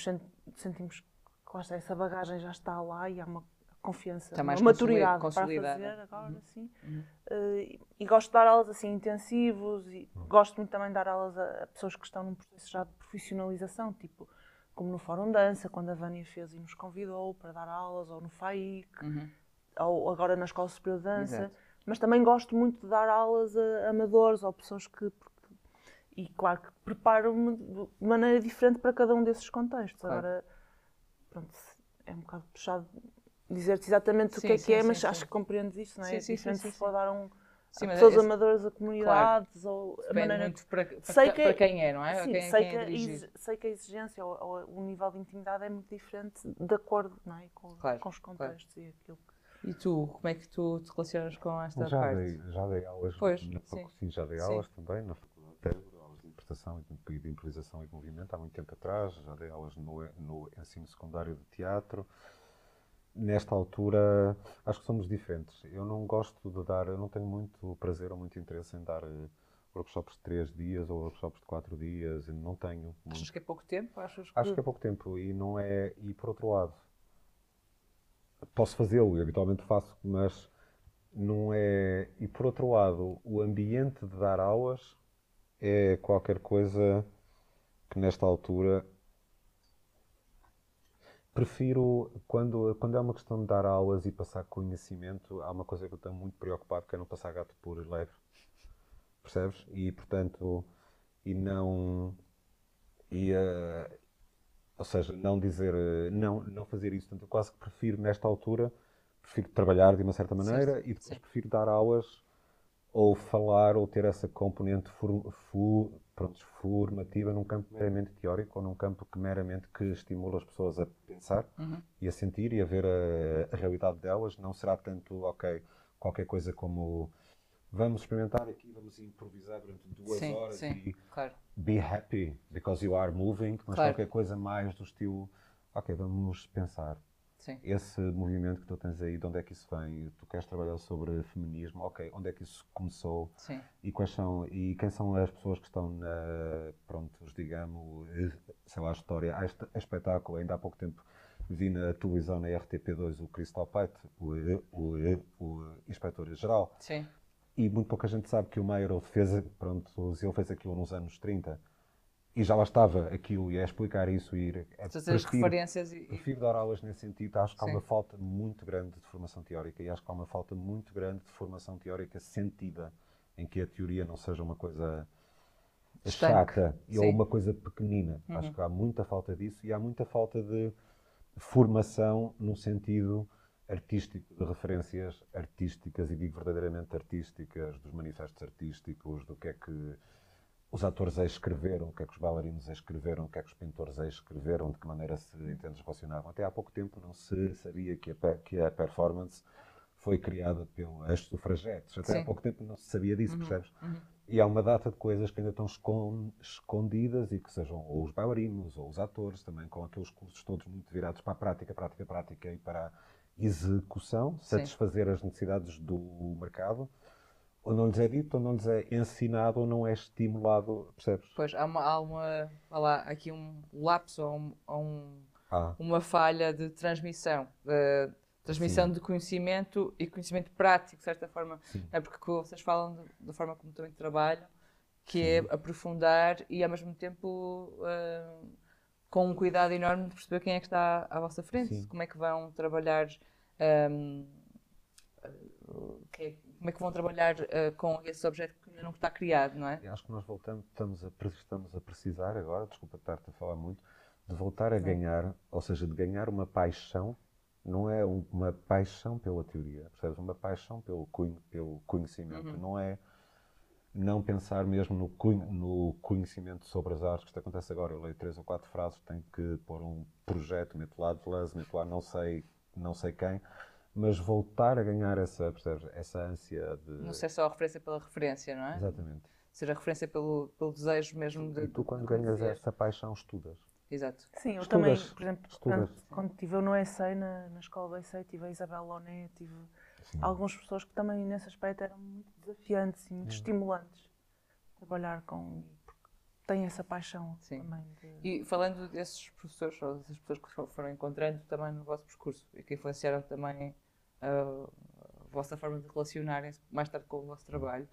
sentimos que essa bagagem já está lá e há uma confiança, Está mais uma maturidade para fazer agora, sim. Uhum. Eh, e- gosto de dar aulas assim intensivos e gosto muito também de dar aulas a, a pessoas que estão num processo já de profissionalização, tipo como no Fórum Dança, quando a Vânia fez e nos convidou para dar aulas, ou no FAIC, Uhum. ou agora na Escola Superior de Dança, Exato. mas também gosto muito de dar aulas a amadores ou pessoas que. e claro que preparo-me de maneira diferente para cada um desses contextos. Claro. Agora, pronto, é um bocado puxado dizer-te exatamente o Sim, que é sim, que é, sim, mas sim. acho que compreendes isso, não é? Sim, é sim, sim, diferente sim, se for sim. dar um. Sim, a mas pessoas esse- amadoras a comunidades ou a maneira muito para, para, Sei que- para quem é, não é? Sim, quem, é- sei, quem que é exi- sei que a exigência ou, ou o nível de intimidade é muito diferente de acordo não é? com, Claro, com os contextos e aquilo que. E tu, como é que tu te relacionas com esta Já parte? dei, já dei aulas, Pois, na sim. facu- sim, já dei Sim. aulas também na faculdade de Évora, aulas de interpretação e de, improvisação e movimento há muito tempo atrás, já dei aulas no, no ensino secundário de teatro. Nesta altura, acho que somos diferentes. Eu não gosto de dar, eu não tenho muito prazer ou muito interesse em dar eh, workshops de três dias ou workshops de quatro dias, eu não tenho. Achas muito. que é pouco tempo? Achas que... Acho que é pouco tempo e não é. E por outro lado, posso fazê-lo e habitualmente faço, mas não é. E por outro lado, o ambiente de dar aulas é qualquer coisa que nesta altura prefiro quando, quando é uma questão de dar aulas e passar conhecimento, há uma coisa que eu estou muito preocupado que é não passar gato por leve. Percebes? E portanto, e não. E, eh, ou seja, não dizer, eh, não, não fazer isso. Portanto, eu quase que prefiro, nesta altura, prefiro trabalhar de uma certa maneira e depois sim. prefiro dar aulas ou falar ou ter essa componente fu- pronto, formativa num campo meramente teórico ou num campo que meramente que estimula as pessoas a pensar Uhum. e a sentir e a ver a, a realidade delas. Não será tanto, ok, qualquer coisa como vamos experimentar aqui, vamos improvisar durante duas Sim, horas sim, e claro. be happy because you are moving, mas Claro. qualquer coisa mais do estilo, ok, vamos pensar. Sim. Esse movimento que tu tens aí, de onde é que isso vem? Tu queres trabalhar sobre feminismo, ok, onde é que isso começou? Sim. E quais são, e quem são as pessoas que estão na, prontos, digamos, sei lá, a história, a este- espetáculo, ainda há pouco tempo vi na televisão, na RTP2, o Crystal Pite, o, o, o inspetor-geral. Sim. E muito pouca gente sabe que o Meyerhold fez, pronto, ele fez aquilo nos anos 30 e já lá estava aquilo e é explicar isso e ir Fazer as referências e. Prefiro dar aulas nesse sentido. Acho que há Sim. uma falta muito grande de formação teórica e acho que há uma falta muito grande de formação teórica sentida, em que a teoria não seja uma coisa Estanque. chata e ou uma coisa pequenina. Uhum. Acho que há muita falta disso e há muita falta de formação no sentido artístico, de referências artísticas, e digo verdadeiramente artísticas, dos manifestos artísticos, do que é que os atores escreveram, o que é que os bailarinos escreveram, o que é que os pintores escreveram, de que maneira se entende relacionavam. Até há pouco tempo não se sabia que a, que a performance foi criada pelas sufragetes. Até Sim. há pouco tempo não se sabia disso, Uhum, percebes? uhum. E há uma data de coisas que ainda estão escon- escondidas e que sejam ou os bailarinos ou os atores, também com aqueles cursos todos muito virados para a prática, prática, prática e para a execução, Sim. satisfazer as necessidades do mercado, ou não lhes é dito, ou não lhes é ensinado, ou não é estimulado, percebes? Pois há uma, há uma há lá, aqui um lapso ou um, um- Ah, uma falha de transmissão. de transmissão Sim. de conhecimento e conhecimento prático, de certa forma. Sim. É porque vocês falam de- da forma como também trabalham, que é aprofundar e ao mesmo tempo ah, com um cuidado enorme de perceber quem é que está à vossa frente, Sim. como é que vão trabalhar. ahm, ah, que é- como é que vão trabalhar ah, com esse objeto que ainda não está criado, não é? e acho que nós voltamos, estamos a, estamos a precisar agora, desculpa estar-te a falar muito, de voltar a ganhar, ou seja, de ganhar uma paixão, não é um- uma paixão pela teoria, percebes? Uma paixão pelo, pelo conhecimento, Uhum. não é não pensar mesmo no, no conhecimento sobre as artes, que isto acontece agora, eu leio três ou quatro frases, tenho que pôr um projeto, meto lá de meto lá não sei, não sei quem, mas voltar a ganhar essa, percebes? Essa ânsia de... Não ser só a referência pela referência, não é? Exatamente. Ser a referência pelo, pelo desejo mesmo de. E tu, quando de ganhas conhecer. essa paixão, estudas. Exato. Sim, eu Estudas, também, por exemplo, estudas. quando, quando tive eu no ESEI, na, na escola do ESEI, tive a Isabel Loné, tive Sim. algumas pessoas que também nesse aspecto eram muito desafiantes e muito Hum. estimulantes trabalhar com têm essa paixão Sim. também de, E falando desses professores, ou dessas pessoas que fo- foram encontrando também no vosso percurso e que influenciaram também a, a vossa forma de relacionarem-se mais tarde com o vosso trabalho,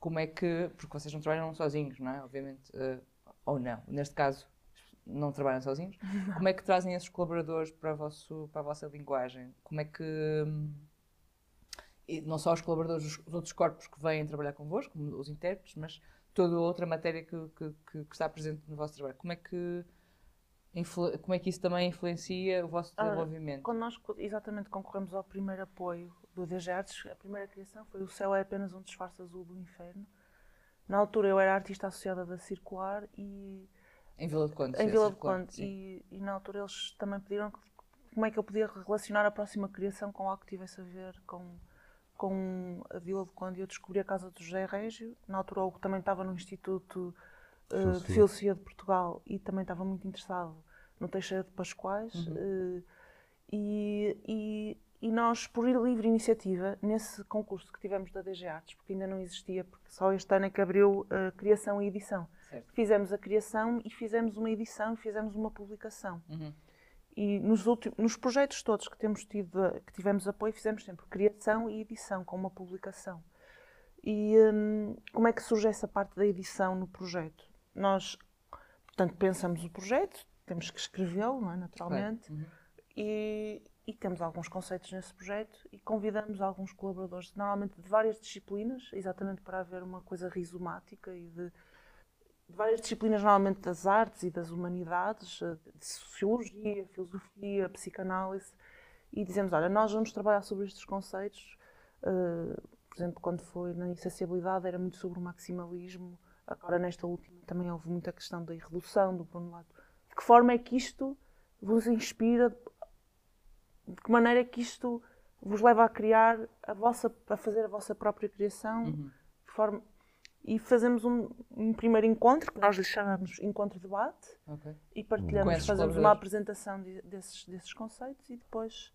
como é que. Porque vocês não trabalham sozinhos, não é? Obviamente. eh, ou não. Neste caso, não trabalham sozinhos. (laughs) Como é que trazem esses colaboradores para, vosso, para a vossa linguagem? Como é que. e não só os colaboradores, os outros corpos que vêm trabalhar convosco, como os intérpretes, mas toda a outra matéria que, que- que- está presente no vosso trabalho. Como é que, como é que isso também influencia o vosso desenvolvimento? Quando nós exatamente concorremos ao primeiro apoio do DG Artes, a primeira criação foi O Céu é apenas um disfarce azul do inferno. Na altura eu era artista associada da Circular e Em Vila de Conde. em Vila de Conde e, e na altura eles também pediram como é que eu podia relacionar a próxima criação com algo que tivesse a ver com, com a Vila de Conde eu descobri a casa do José Régio, na altura o que também estava no Instituto eh, de Filosofia. De Portugal e também estava muito interessado no Teixeira de Pascoais Uhum. eh, e, e, e nós, por livre iniciativa, nesse concurso que tivemos da DG Artes, porque ainda não existia, porque só este ano é que abriu a criação e edição, Certo. fizemos a criação e fizemos uma edição e fizemos uma publicação. Uhum. E nos, últimos, nos projetos todos que temos tido, que tivemos apoio, fizemos sempre criação e edição com uma publicação. E hum, como é que surge essa parte da edição no projeto? Nós, portanto, pensamos o projeto, temos que escrevê-lo, é? naturalmente, Uhum. e, e temos alguns conceitos nesse projeto e convidamos alguns colaboradores, normalmente de várias disciplinas, exatamente para haver uma coisa rizomática e de, de várias disciplinas, normalmente das artes e das humanidades, eh, de sociologia, filosofia, psicanálise, e dizemos, olha, nós vamos trabalhar sobre estes conceitos, eh, por exemplo, quando foi na insaciabilidade era muito sobre o maximalismo, agora nesta última também houve muita questão da irredução, do Bruno Lato. De que forma é que isto vos inspira, de que maneira é que isto vos leva a criar a vossa, a fazer a vossa própria criação, Uhum. de forma e fazemos um, um primeiro encontro que nós lhe chamamos encontro debate Ok. e partilhamos, fazemos uma apresentação de- desses, desses conceitos e depois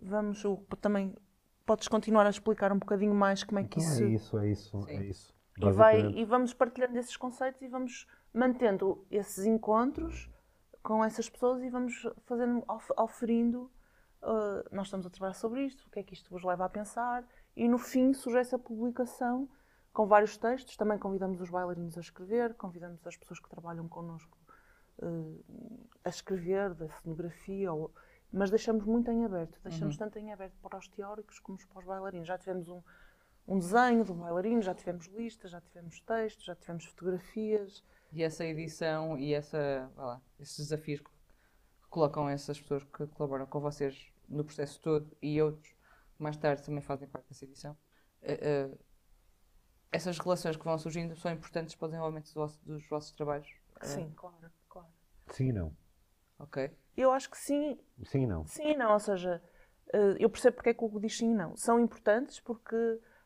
vamos o, também podes continuar a explicar um bocadinho mais como é que Então isso é isso, é isso, Sim. é isso. e, vai, e vamos partilhando esses conceitos e vamos mantendo esses encontros com essas pessoas e vamos fazendo, of- oferindo. uh, nós estamos a trabalhar sobre isto, o que é que isto vos leva a pensar, e no fim surge essa publicação com vários textos. Também convidamos os bailarinos a escrever, convidamos as pessoas que trabalham connosco uh, a escrever da cenografia, ou- mas deixamos muito em aberto. Deixamos tanto em aberto para os teóricos como para os bailarinos. Já tivemos um, um desenho do bailarino, já tivemos listas, já tivemos textos, já tivemos fotografias. E essa edição e essa, lá, esses desafios que colocam essas pessoas que colaboram com vocês no processo todo e outros mais tarde também fazem parte dessa edição, eh, eh, essas relações que vão surgindo são importantes para o desenvolvimento do vosso- dos vossos trabalhos. Eh, Sim, claro, claro. Sim e não. Ok. Eu acho que sim, Sim e não. sim e não. Ou seja, eh, eu percebo porque é que o Hugo diz sim e não. São importantes porque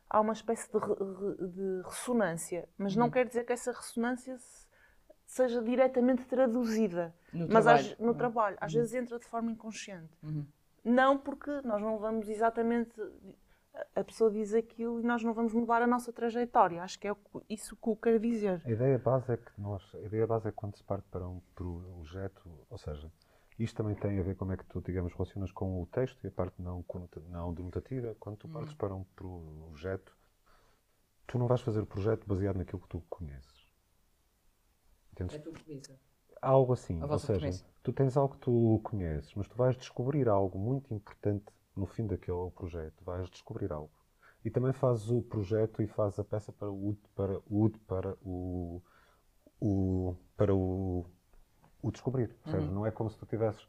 há uma espécie de, re- de ressonância, mas não Uhum. quer dizer que essa ressonância se- seja diretamente traduzida. No mas trabalho. às- no trabalho, às vezes entra de forma inconsciente. Uhum. Não porque nós não vamos exatamente. A pessoa diz aquilo e nós não vamos mudar a nossa trajetória. Acho que é que- isso que o quer dizer. A ideia base é que nós, a ideia base é que quando se parte para um projeto, ou seja, isto também tem a ver como é que tu, digamos, relacionas com o texto e a parte não, não denotativa. Quando tu partes para um projeto, tu não vais fazer o projeto baseado naquilo que tu conheces. Entendes? É tua premissa. Algo assim. A Ou seja, premissa. tu tens algo que tu conheces, mas tu vais descobrir algo muito importante no fim daquele projeto. Vais descobrir algo. E também fazes o projeto e fazes a peça para o para o para o, o para o, o descobrir. Uhum. Não é como se tu tivesses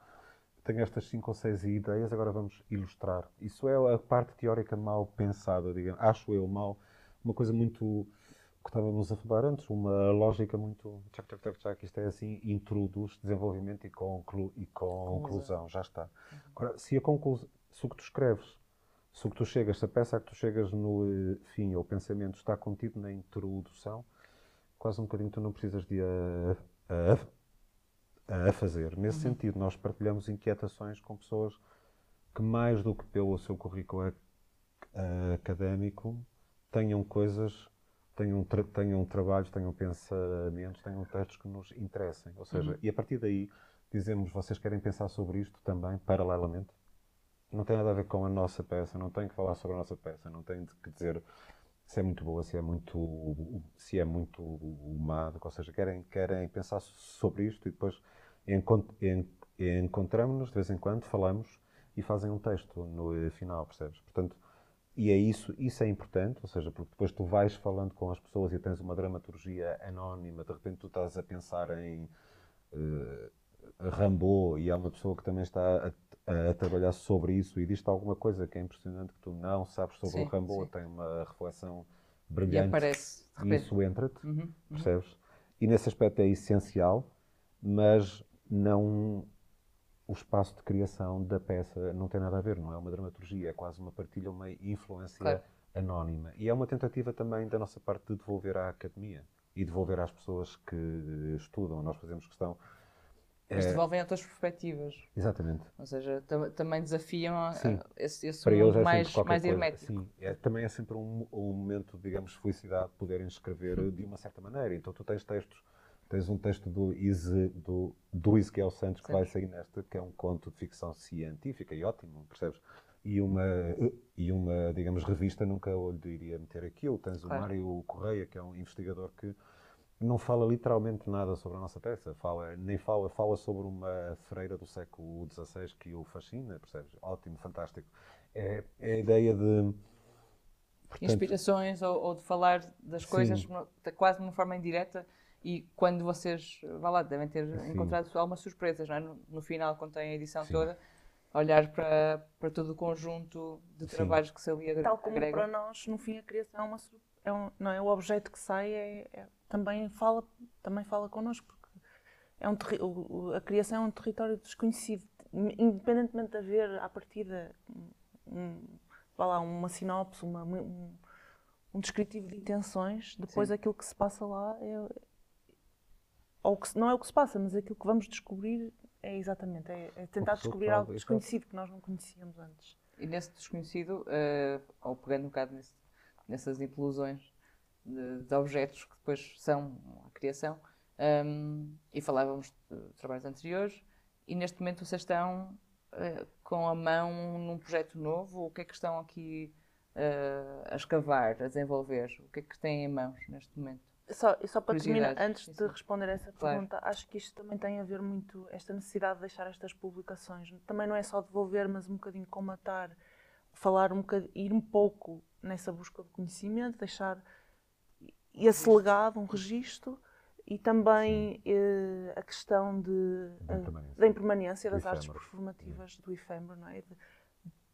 tenho estas cinco ou seis ideias, agora vamos ilustrar. Isso é a parte teórica mal pensada, digamos. Acho eu mal uma coisa muito que estávamos a falar antes, uma lógica muito tchac, tchac, tchac, tchac, isto é assim, introduz desenvolvimento e, conclu, e conclusão, já está. Agora, se, a conclusão, se o que tu escreves, se o que tu chegas, se a peça a que tu chegas no eh, fim ou pensamento está contido na introdução, quase um bocadinho tu não precisas de a, a, a fazer. Nesse sentido, nós partilhamos inquietações com pessoas que, mais do que pelo seu currículo ac- académico, tenham coisas, tenham, tra tenham trabalhos, tenham pensamentos, tenham textos que nos interessem. Ou seja, e a partir daí dizemos, vocês querem pensar sobre isto também, paralelamente? Não tem nada a ver com a nossa peça, não tem que falar sobre a nossa peça, não tem que dizer se é muito boa, se é muito, se é muito má, ou seja, querem, querem pensar sobre isto e depois encont en encontramos-nos de vez em quando, falamos e fazem um texto no final, percebes? Portanto, e é isso, isso é importante, ou seja, porque depois tu vais falando com as pessoas e tens uma dramaturgia anónima, de repente tu estás a pensar em eh, Rambo e há uma pessoa que também está a, a trabalhar sobre isso e diz-te alguma coisa que é impressionante que tu não sabes sobre Sim, o Rambo, tem uma reflexão E brilhante aparece, de e isso entra-te, Uhum. percebes? E nesse aspecto é essencial, mas não o espaço de criação da peça não tem nada a ver, não é uma dramaturgia, é quase uma partilha, uma influência Claro. anónima. E é uma tentativa também da nossa parte de devolver à academia e devolver às pessoas que estudam. Nós fazemos questão. Mas é, devolvem outras perspectivas. exatamente. Ou seja, tam- também desafiam a- Sim. a- esse, esse Para eles mundo é mais, mais hermético. Sim, é, também é sempre um, um momento, digamos, de felicidade poderem escrever de uma certa maneira. Então tu tens textos, tens um texto do, Ise, do, do Ezequiel Santos que vai sair nesta, que é um conto de ficção científica e ótimo, percebes? E uma, e uma digamos, revista nunca lhe iria meter aquilo. Tens Claro. o Mário Correia, que é um investigador que não fala literalmente nada sobre a nossa peça, fala, nem fala, fala sobre uma freira do século XVI que o fascina, percebes? Ótimo, fantástico. É, é a ideia de. portanto, Inspirações ou, ou de falar das coisas de- quase de uma forma indireta e quando vocês, vá lá, devem ter Sim. encontrado algumas surpresas, não é? no, no final, quando tem a edição Sim. toda, olhar para, para todo o conjunto de Sim. trabalhos que se ali agre- Tal como agregam. para nós, no fim, a criação é uma sur- é um, não é? O objeto que sai é, é- também fala também fala connosco porque é um terri- o- o- a criação é um território desconhecido. Independentemente de haver à partida um, vá lá, uma sinopse uma, um, um descritivo de intenções depois Sim. aquilo que se passa lá é ou que não é o que se passa mas aquilo que vamos descobrir é exatamente é, é tentar descobrir algo desconhecido que nós não conhecíamos antes. E nesse desconhecido, eh, ou pegando um bocado nesse- nessas inclusões de, de objetos que depois são a criação, Um, e falávamos de trabalhos anteriores, e neste momento vocês estão uh, com a mão num projeto novo. O que é que estão aqui uh, a escavar, a desenvolver? O que é que têm em mãos neste momento? Só, só para terminar, antes Sim, de responder essa Claro. pergunta, acho que isto também tem a ver muito, esta necessidade de deixar estas publicações. Também não é só devolver, mas um bocadinho comatar, falar um bocadinho, ir um pouco nessa busca de conhecimento, deixar esse legado, um registro, e também eh, a questão de, Da eh, impermanência. da impermanência Do das artes performativas do efêmero, não é?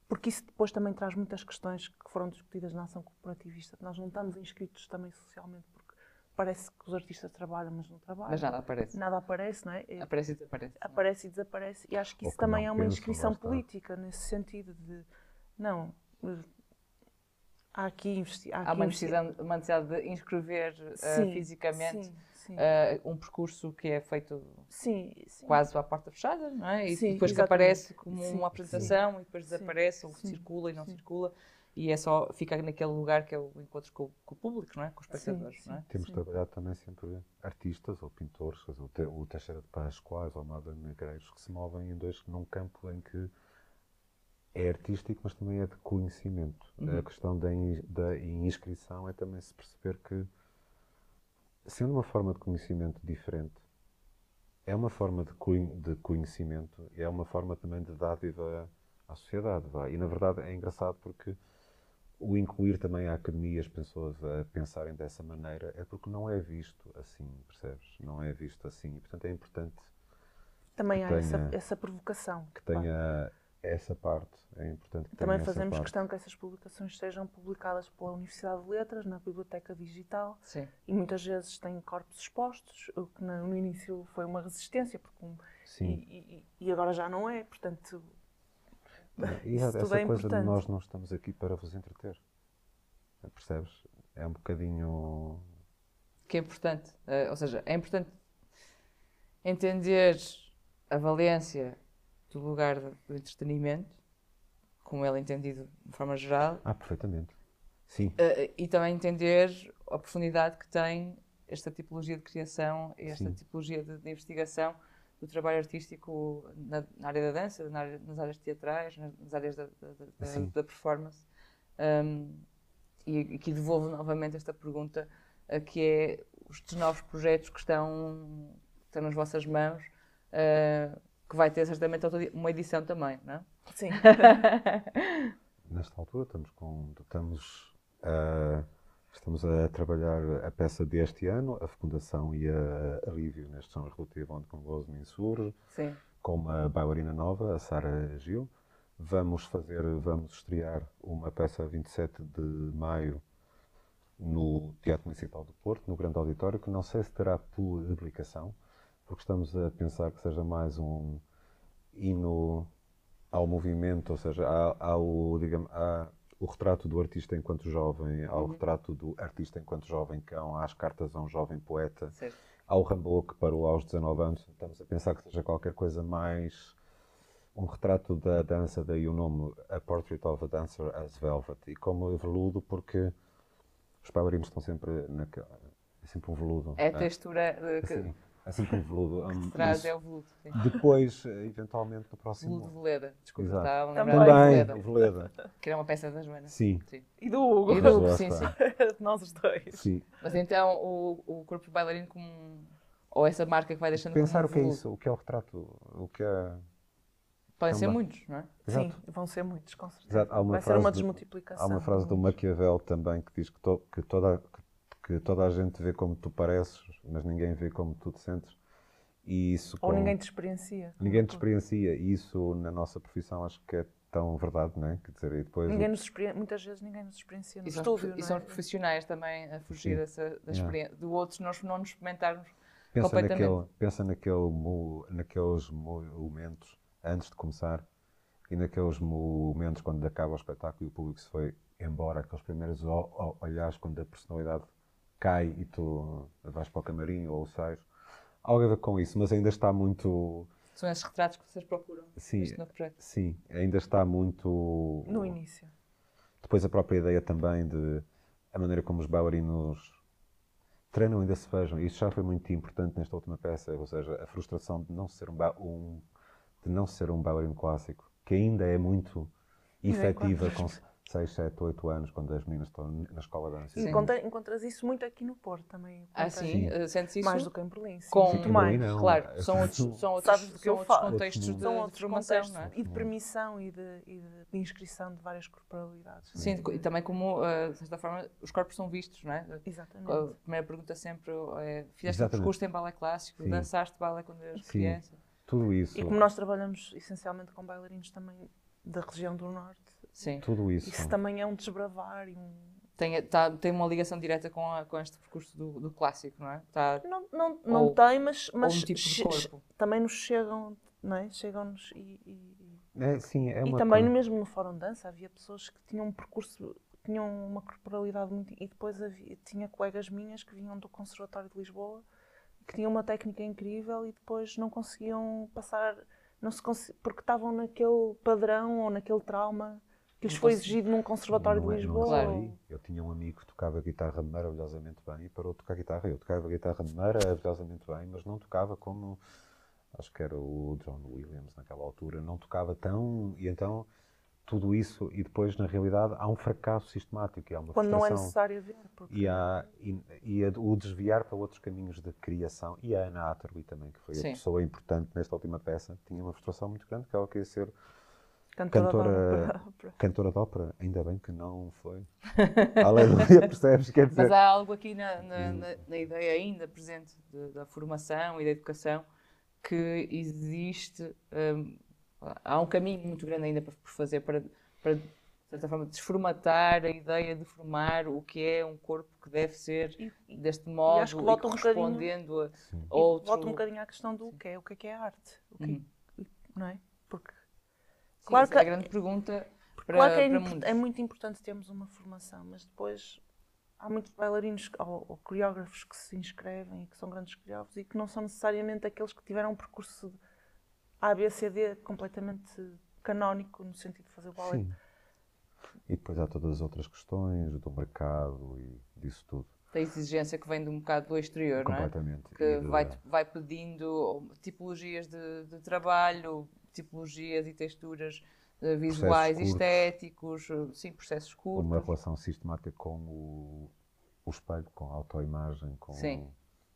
Porque isso depois também traz muitas questões que foram discutidas na ação corporativista, nós não estamos inscritos também socialmente, porque parece que os artistas trabalham, mas não trabalham. Mas nada aparece. Nada aparece, não é? Aparece e desaparece. é? Aparece e desaparece. E acho que isso que também não é uma inscrição política, nesse sentido de, não, há aqui, investi há Há uma necessidade, uma necessidade de inscrever uh, Sim, fisicamente sim, sim. uh, um percurso que é feito sim, sim. quase à porta fechada, não é? E Sim, depois que exatamente. aparece como Sim, uma apresentação e depois Sim, desaparece ou sim, circula e não sim. circula e é só, fica naquele lugar que é o encontro com, o- com o público, não é? Com os espectadores, sim. não é? Temos Sim. trabalhado também sempre artistas ou pintores, o, Te- o Teixeira de Pascoais ou Amado Negreiros, que se movem em dois, num campo em que é artístico, mas também é de conhecimento. Uhum. A questão da, in- da inscrição é também se perceber que, sendo uma forma de conhecimento diferente, é uma forma de, de conhecimento e é uma forma também de dádiva à sociedade. vá. E, na verdade, é engraçado porque o incluir também a academia, as pessoas a pensarem dessa maneira, é porque não é visto assim, percebes? Não é visto assim. E, portanto, é importante Também há essa, tenha- essa provocação. que tenha essa parte. É importante que Também fazemos parte. questão que essas publicações sejam publicadas pela Universidade de Letras, na Biblioteca Digital, Sim. e muitas vezes têm corpos expostos, o que no início foi uma resistência, porque um- Sim. e, e- e agora já não é, portanto, E essa tudo é coisa de importante. nós não estamos aqui para vos entreter. Percebes? É um bocadinho. Que é importante, uh, ou seja, é importante entender a valência do lugar do entretenimento, como ele é entendido de forma geral, Ah, perfeitamente. Sim. Uh, e também entender a profundidade que tem esta tipologia de criação, esta Sim. tipologia de, de investigação do trabalho artístico na, na área da dança, na área- nas áreas teatrais, nas, áreas da, da- da- da- performance. Um, e e aqui devolvo novamente esta pergunta, uh, que é os novos projetos que estão, que estão nas vossas mãos, uh, que vai ter certamente uma edição também, não é? sim. (laughs) Nesta altura estamos com. Estamos a, estamos a trabalhar a peça deste ano, a fecundação e a, a review neste São Relativo, onde Congoso me insurge. Sim. com uma bailarina nova, a Sara Gil. Vamos fazer, vamos estrear uma peça a 27 de maio no Teatro Municipal do Porto, no Grande Auditório, que não sei se terá publicação, porque estamos a pensar que seja mais um hino ao movimento, ou seja, há, há o, digamos, há o retrato do artista enquanto jovem, há o retrato do artista enquanto jovem cão, há as cartas a um jovem poeta, Certo. Há o Rambo que parou aos 19 anos. Estamos a pensar que seja qualquer coisa mais um retrato da dança, daí o nome A Portrait of a Dancer as Velvet. E como veludo, porque os bailarinos estão sempre naquela. É sempre um veludo. É a textura uh, que Assim, é sempre um veludo. Um, traz, isso. é o veludo. Sim. Depois, eh, eventualmente, no Veludo próximo. Veleda. Desculpa, Exato. estava a lembrar Também. Veleda, o Veleda. (laughs) que era uma peça da Joana. Sim, Sim. E do Hugo, E do lá sim, sim. (laughs) nós os dois. sim. Mas então o, o corpo bailarino como. Ou essa marca que vai deixando Pensar como o que é veludo. isso, o que é o retrato, o que é. Podem ser Também. muitos, não é? Sim, Exato. vão ser muitos, com certeza. Exato, há uma Vai ser uma de- desmultiplicação. Há uma frase do Maquiavel também que diz que, to- que toda, que, toda a gente vê como tu pareces, mas ninguém vê como tu te sentes. E isso Ou com- ninguém te experiencia. ninguém te experiencia. E isso na nossa profissão acho que é tão verdade, não é? Quer dizer, e depois Ninguém nos Muitas vezes ninguém nos experiencia no E são, estúdio, e são é? os profissionais também a fugir dessa, da Yeah. experiência. Do outros nós não nos experimentarmos pensa, completamente. naquele, pensa naquele, naqueles momentos antes de começar e naqueles momentos quando acaba o espetáculo e o público se foi embora, aqueles primeiros olhares quando a personalidade cai e tu vais para o camarim ou sais. Algo a ver com isso, mas ainda está muito. São esses retratos que vocês procuram Sim, neste novo projeto. sim, ainda está muito. No início. Depois a própria ideia também de a maneira como os bailarinos treinam ainda se vejam. Isso já foi muito importante nesta última peça, ou seja, a frustração de não ser um, um de não ser um bailarino clássico, que ainda é muito efetiva com 6, 7, 8 anos, quando as meninas estão na escola de dança. E encontras, encontras isso muito aqui no Porto também. Ah, sim? sim. Sentes isso? Mais do que em Berlim. Sim. Com... Muito mais. Não. Claro, são outros, são outros, Sabes do que eu outros contextos de, são outros de formação, não é? E de permissão e de, e de, inscrição de várias corporalidades. Sim, e também como, uh, de certa forma, os corpos são vistos, não é? Exatamente. A primeira pergunta sempre é, fizeste um percurso em balé clássico, sim. dançaste balé quando eras sim. criança? Tudo isso. E como nós trabalhamos essencialmente com bailarinos também da região do Norte, Sim. Tudo isso. Isso também é um desbravar e um. Tem, tá, tem uma ligação direta com, a, com este percurso do, do clássico, não é? Tá, não não, não ou, tem, mas, mas um tipo de corpo. também nos chegam, não é? Chegam-nos e. e, é, sim, é e também coisa... mesmo no Fórum de Dança havia pessoas que tinham um percurso, tinham uma corporalidade muito. E depois havia, tinha colegas minhas que vinham do Conservatório de Lisboa que tinham uma técnica incrível e depois não conseguiam passar, não se porque estavam naquele padrão ou naquele trauma que lhes foi exigido num conservatório não de Lisboa. É, não é eu tinha um amigo que tocava guitarra maravilhosamente bem e parou de tocar guitarra. Eu tocava guitarra maravilhosamente bem, mas não tocava como acho que era o John Williams naquela altura, não tocava tão e então tudo isso e depois na realidade há um fracasso sistemático e há uma quando não é necessário ver porque... e há e, e o desviar para outros caminhos de criação e a Ana Atterley também que foi Sim. a pessoa importante nesta última peça tinha uma frustração muito grande que ela queria ser Cantora, (laughs) cantora, de ópera. cantora de ópera, ainda bem que não foi. Aleluia, (laughs) percebes? Quer dizer... Mas há algo aqui na, na, na, na ideia ainda presente de, da formação e da educação que existe. Um, há um caminho muito grande ainda por fazer para, para, de certa forma, desformatar a ideia de formar o que é um corpo que deve ser e, deste modo e, acho que volta e correspondendo um a outro... Volta um bocadinho à questão do que é, o que é, que é arte. O que, uhum. Não é? Porque claro é que, é a grande pergunta para, claro que é, é, muito importante termos uma formação, mas depois há muitos bailarinos ou, ou, coreógrafos que se inscrevem e que são grandes coreógrafos e que não são necessariamente aqueles que tiveram um percurso de A, B, C, D completamente canónico no sentido de fazer ballet. Sim. E depois há todas as outras questões do mercado e disso tudo. Da exigência que vem de um bocado do exterior, não é? Completamente. Que vai, vai pedindo tipologias de, de trabalho, tipologias e texturas uh, visuais, estéticos, uh, sim, processos curtos. Uma relação sistemática com o, o espelho, com a autoimagem, com sim.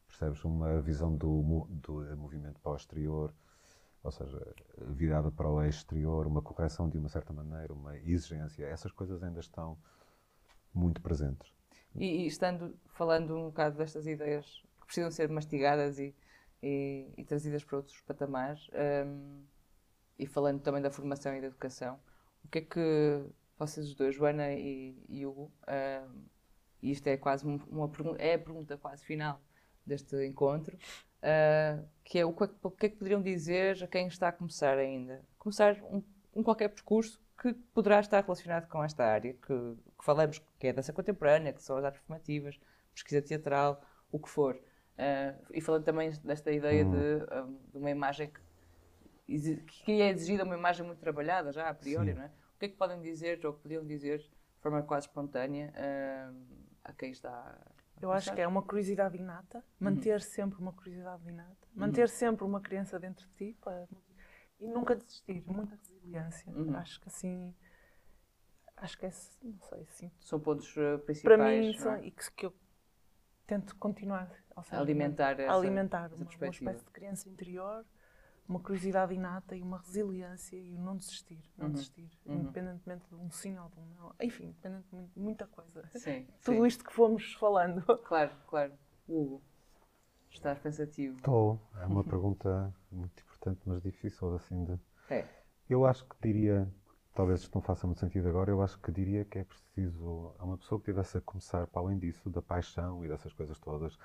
percebes uma visão do, do movimento para o exterior, ou seja, virada para o exterior, uma correção de uma certa maneira, uma exigência, essas coisas ainda estão muito presentes. E, e estando falando um bocado destas ideias que precisam ser mastigadas e, e, e trazidas para outros patamares, um, e falando também da formação e da educação, o que é que vocês dois, Joana e, e Hugo, uh, e isto é quase uma pergunta, é a pergunta quase final deste encontro, uh, que é o que, o que é que poderiam dizer a quem está a começar ainda? Começar um, um qualquer percurso que poderá estar relacionado com esta área que, que, falamos, que é a dança contemporânea, que são as artes formativas, pesquisa teatral, o que for. Uh, e falando também desta ideia hum. de, um, de, uma imagem que que é exigida uma imagem muito trabalhada já a priori, Sim. não é? O que é que podem dizer ou que podiam dizer de forma quase espontânea uh, a quem está eu acho que é uma curiosidade inata, uhum. manter uhum. sempre uma curiosidade inata, manter uhum. sempre uma criança dentro de ti para, e nunca desistir, muita resiliência. Uhum. Acho que assim, acho que é, não sei, sim. São pontos uh, principais. Para mim, são, é? e que, que, eu tento continuar seja, alimentar, essa, alimentar uma, uma espécie de criança interior uma curiosidade inata e uma resiliência e o não desistir, não uhum. desistir, uhum. independentemente de um sim ou de um não. Enfim, independentemente de muita coisa. Sim, (laughs) Tudo sim. isto que fomos falando. (laughs) Claro, claro. Hugo, estás pensativo? Estou. É uma (laughs) pergunta muito importante, mas difícil assim de. É. Eu acho que diria, talvez isto não faça muito sentido agora, eu acho que diria que é preciso a uma pessoa que tivesse a começar, para além disso, da paixão e dessas coisas todas,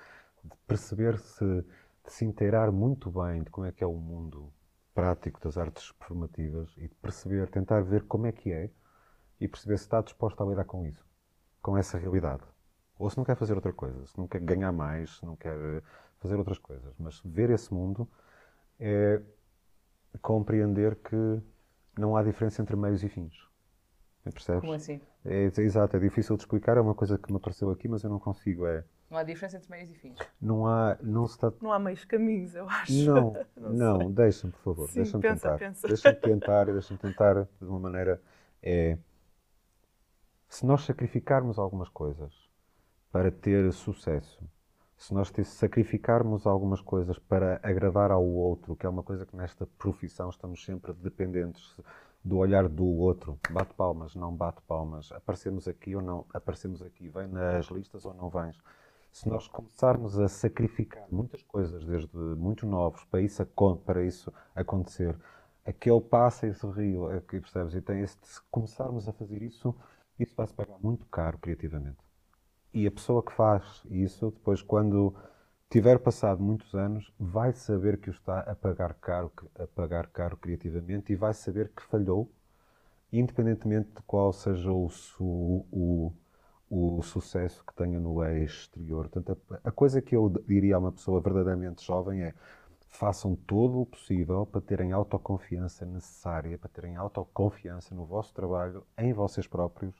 de perceber se de se inteirar muito bem de como é que é o mundo prático das artes performativas e de perceber, tentar ver como é que é e perceber se está disposto a lidar com isso, com essa realidade. Ou se não quer fazer outra coisa, se não quer ganhar mais, se não quer fazer outras coisas. Mas ver esse mundo é compreender que não há diferença entre meios e fins. Percebes? Como assim? É, é, exato, é difícil de explicar, é uma coisa que me apareceu aqui, mas eu não consigo. É, Não há diferença entre meios e fins. Não há, não se está Não há meios caminhos, eu acho. Não, (laughs) Não não, deixa-me, por favor. Deixa-me tentar. Deixa-me (laughs) tentar, deixa-me tentar de uma maneira. É, se nós sacrificarmos algumas coisas para ter sucesso, se nós sacrificarmos algumas coisas para agradar ao outro, que é uma coisa que nesta profissão estamos sempre dependentes do olhar do outro, bate palmas, não bate palmas, aparecemos aqui ou não aparecemos aqui, vem nas listas ou não vens. Se nós começarmos a sacrificar muitas coisas desde muito novos para isso, para isso acontecer, aquele passa e sorriu, aqui percebes? E tem esse, se começarmos a fazer isso, isso vai se pagar muito caro criativamente. E a pessoa que faz isso, depois, quando tiver passado muitos anos, vai saber que o está a pagar caro, a pagar caro criativamente e vai saber que falhou, independentemente de qual seja o, su- o, o sucesso que tenha no exterior. Portanto, a, a coisa que eu diria a uma pessoa verdadeiramente jovem é façam todo o possível para terem autoconfiança necessária, para terem autoconfiança no vosso trabalho, em vocês próprios,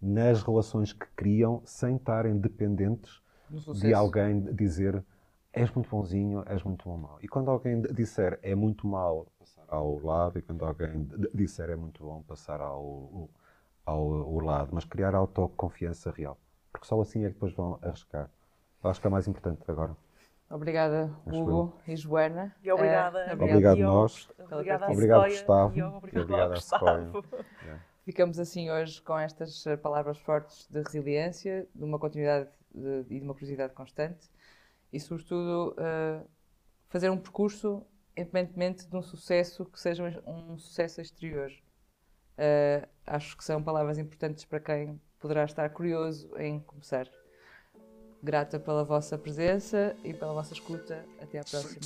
nas relações que criam, sem estarem dependentes de alguém dizer és muito bonzinho, és muito mau. E quando alguém disser é muito mau, passar ao lado, e quando alguém disser é muito bom, passar ao, ao, ao lado, mas criar autoconfiança real. Porque só assim é que depois vão arriscar. Eu acho que é o mais importante agora. Obrigada, Acho Hugo e Joana. E obrigada. Eh, Obrigado Diogo, nós. Obrigada à Obrigado, Sequoia Gustavo. E E obrigado. Gustavo. (laughs) Ficamos assim hoje com estas palavras fortes de resiliência, de uma continuidade de- e de uma curiosidade constante e, sobretudo, eh, fazer um percurso independentemente de um sucesso que seja um sucesso exterior. Eh, acho que são palavras importantes para quem poderá estar curioso em começar. Grata pela vossa presença e pela vossa escuta. Até à próxima.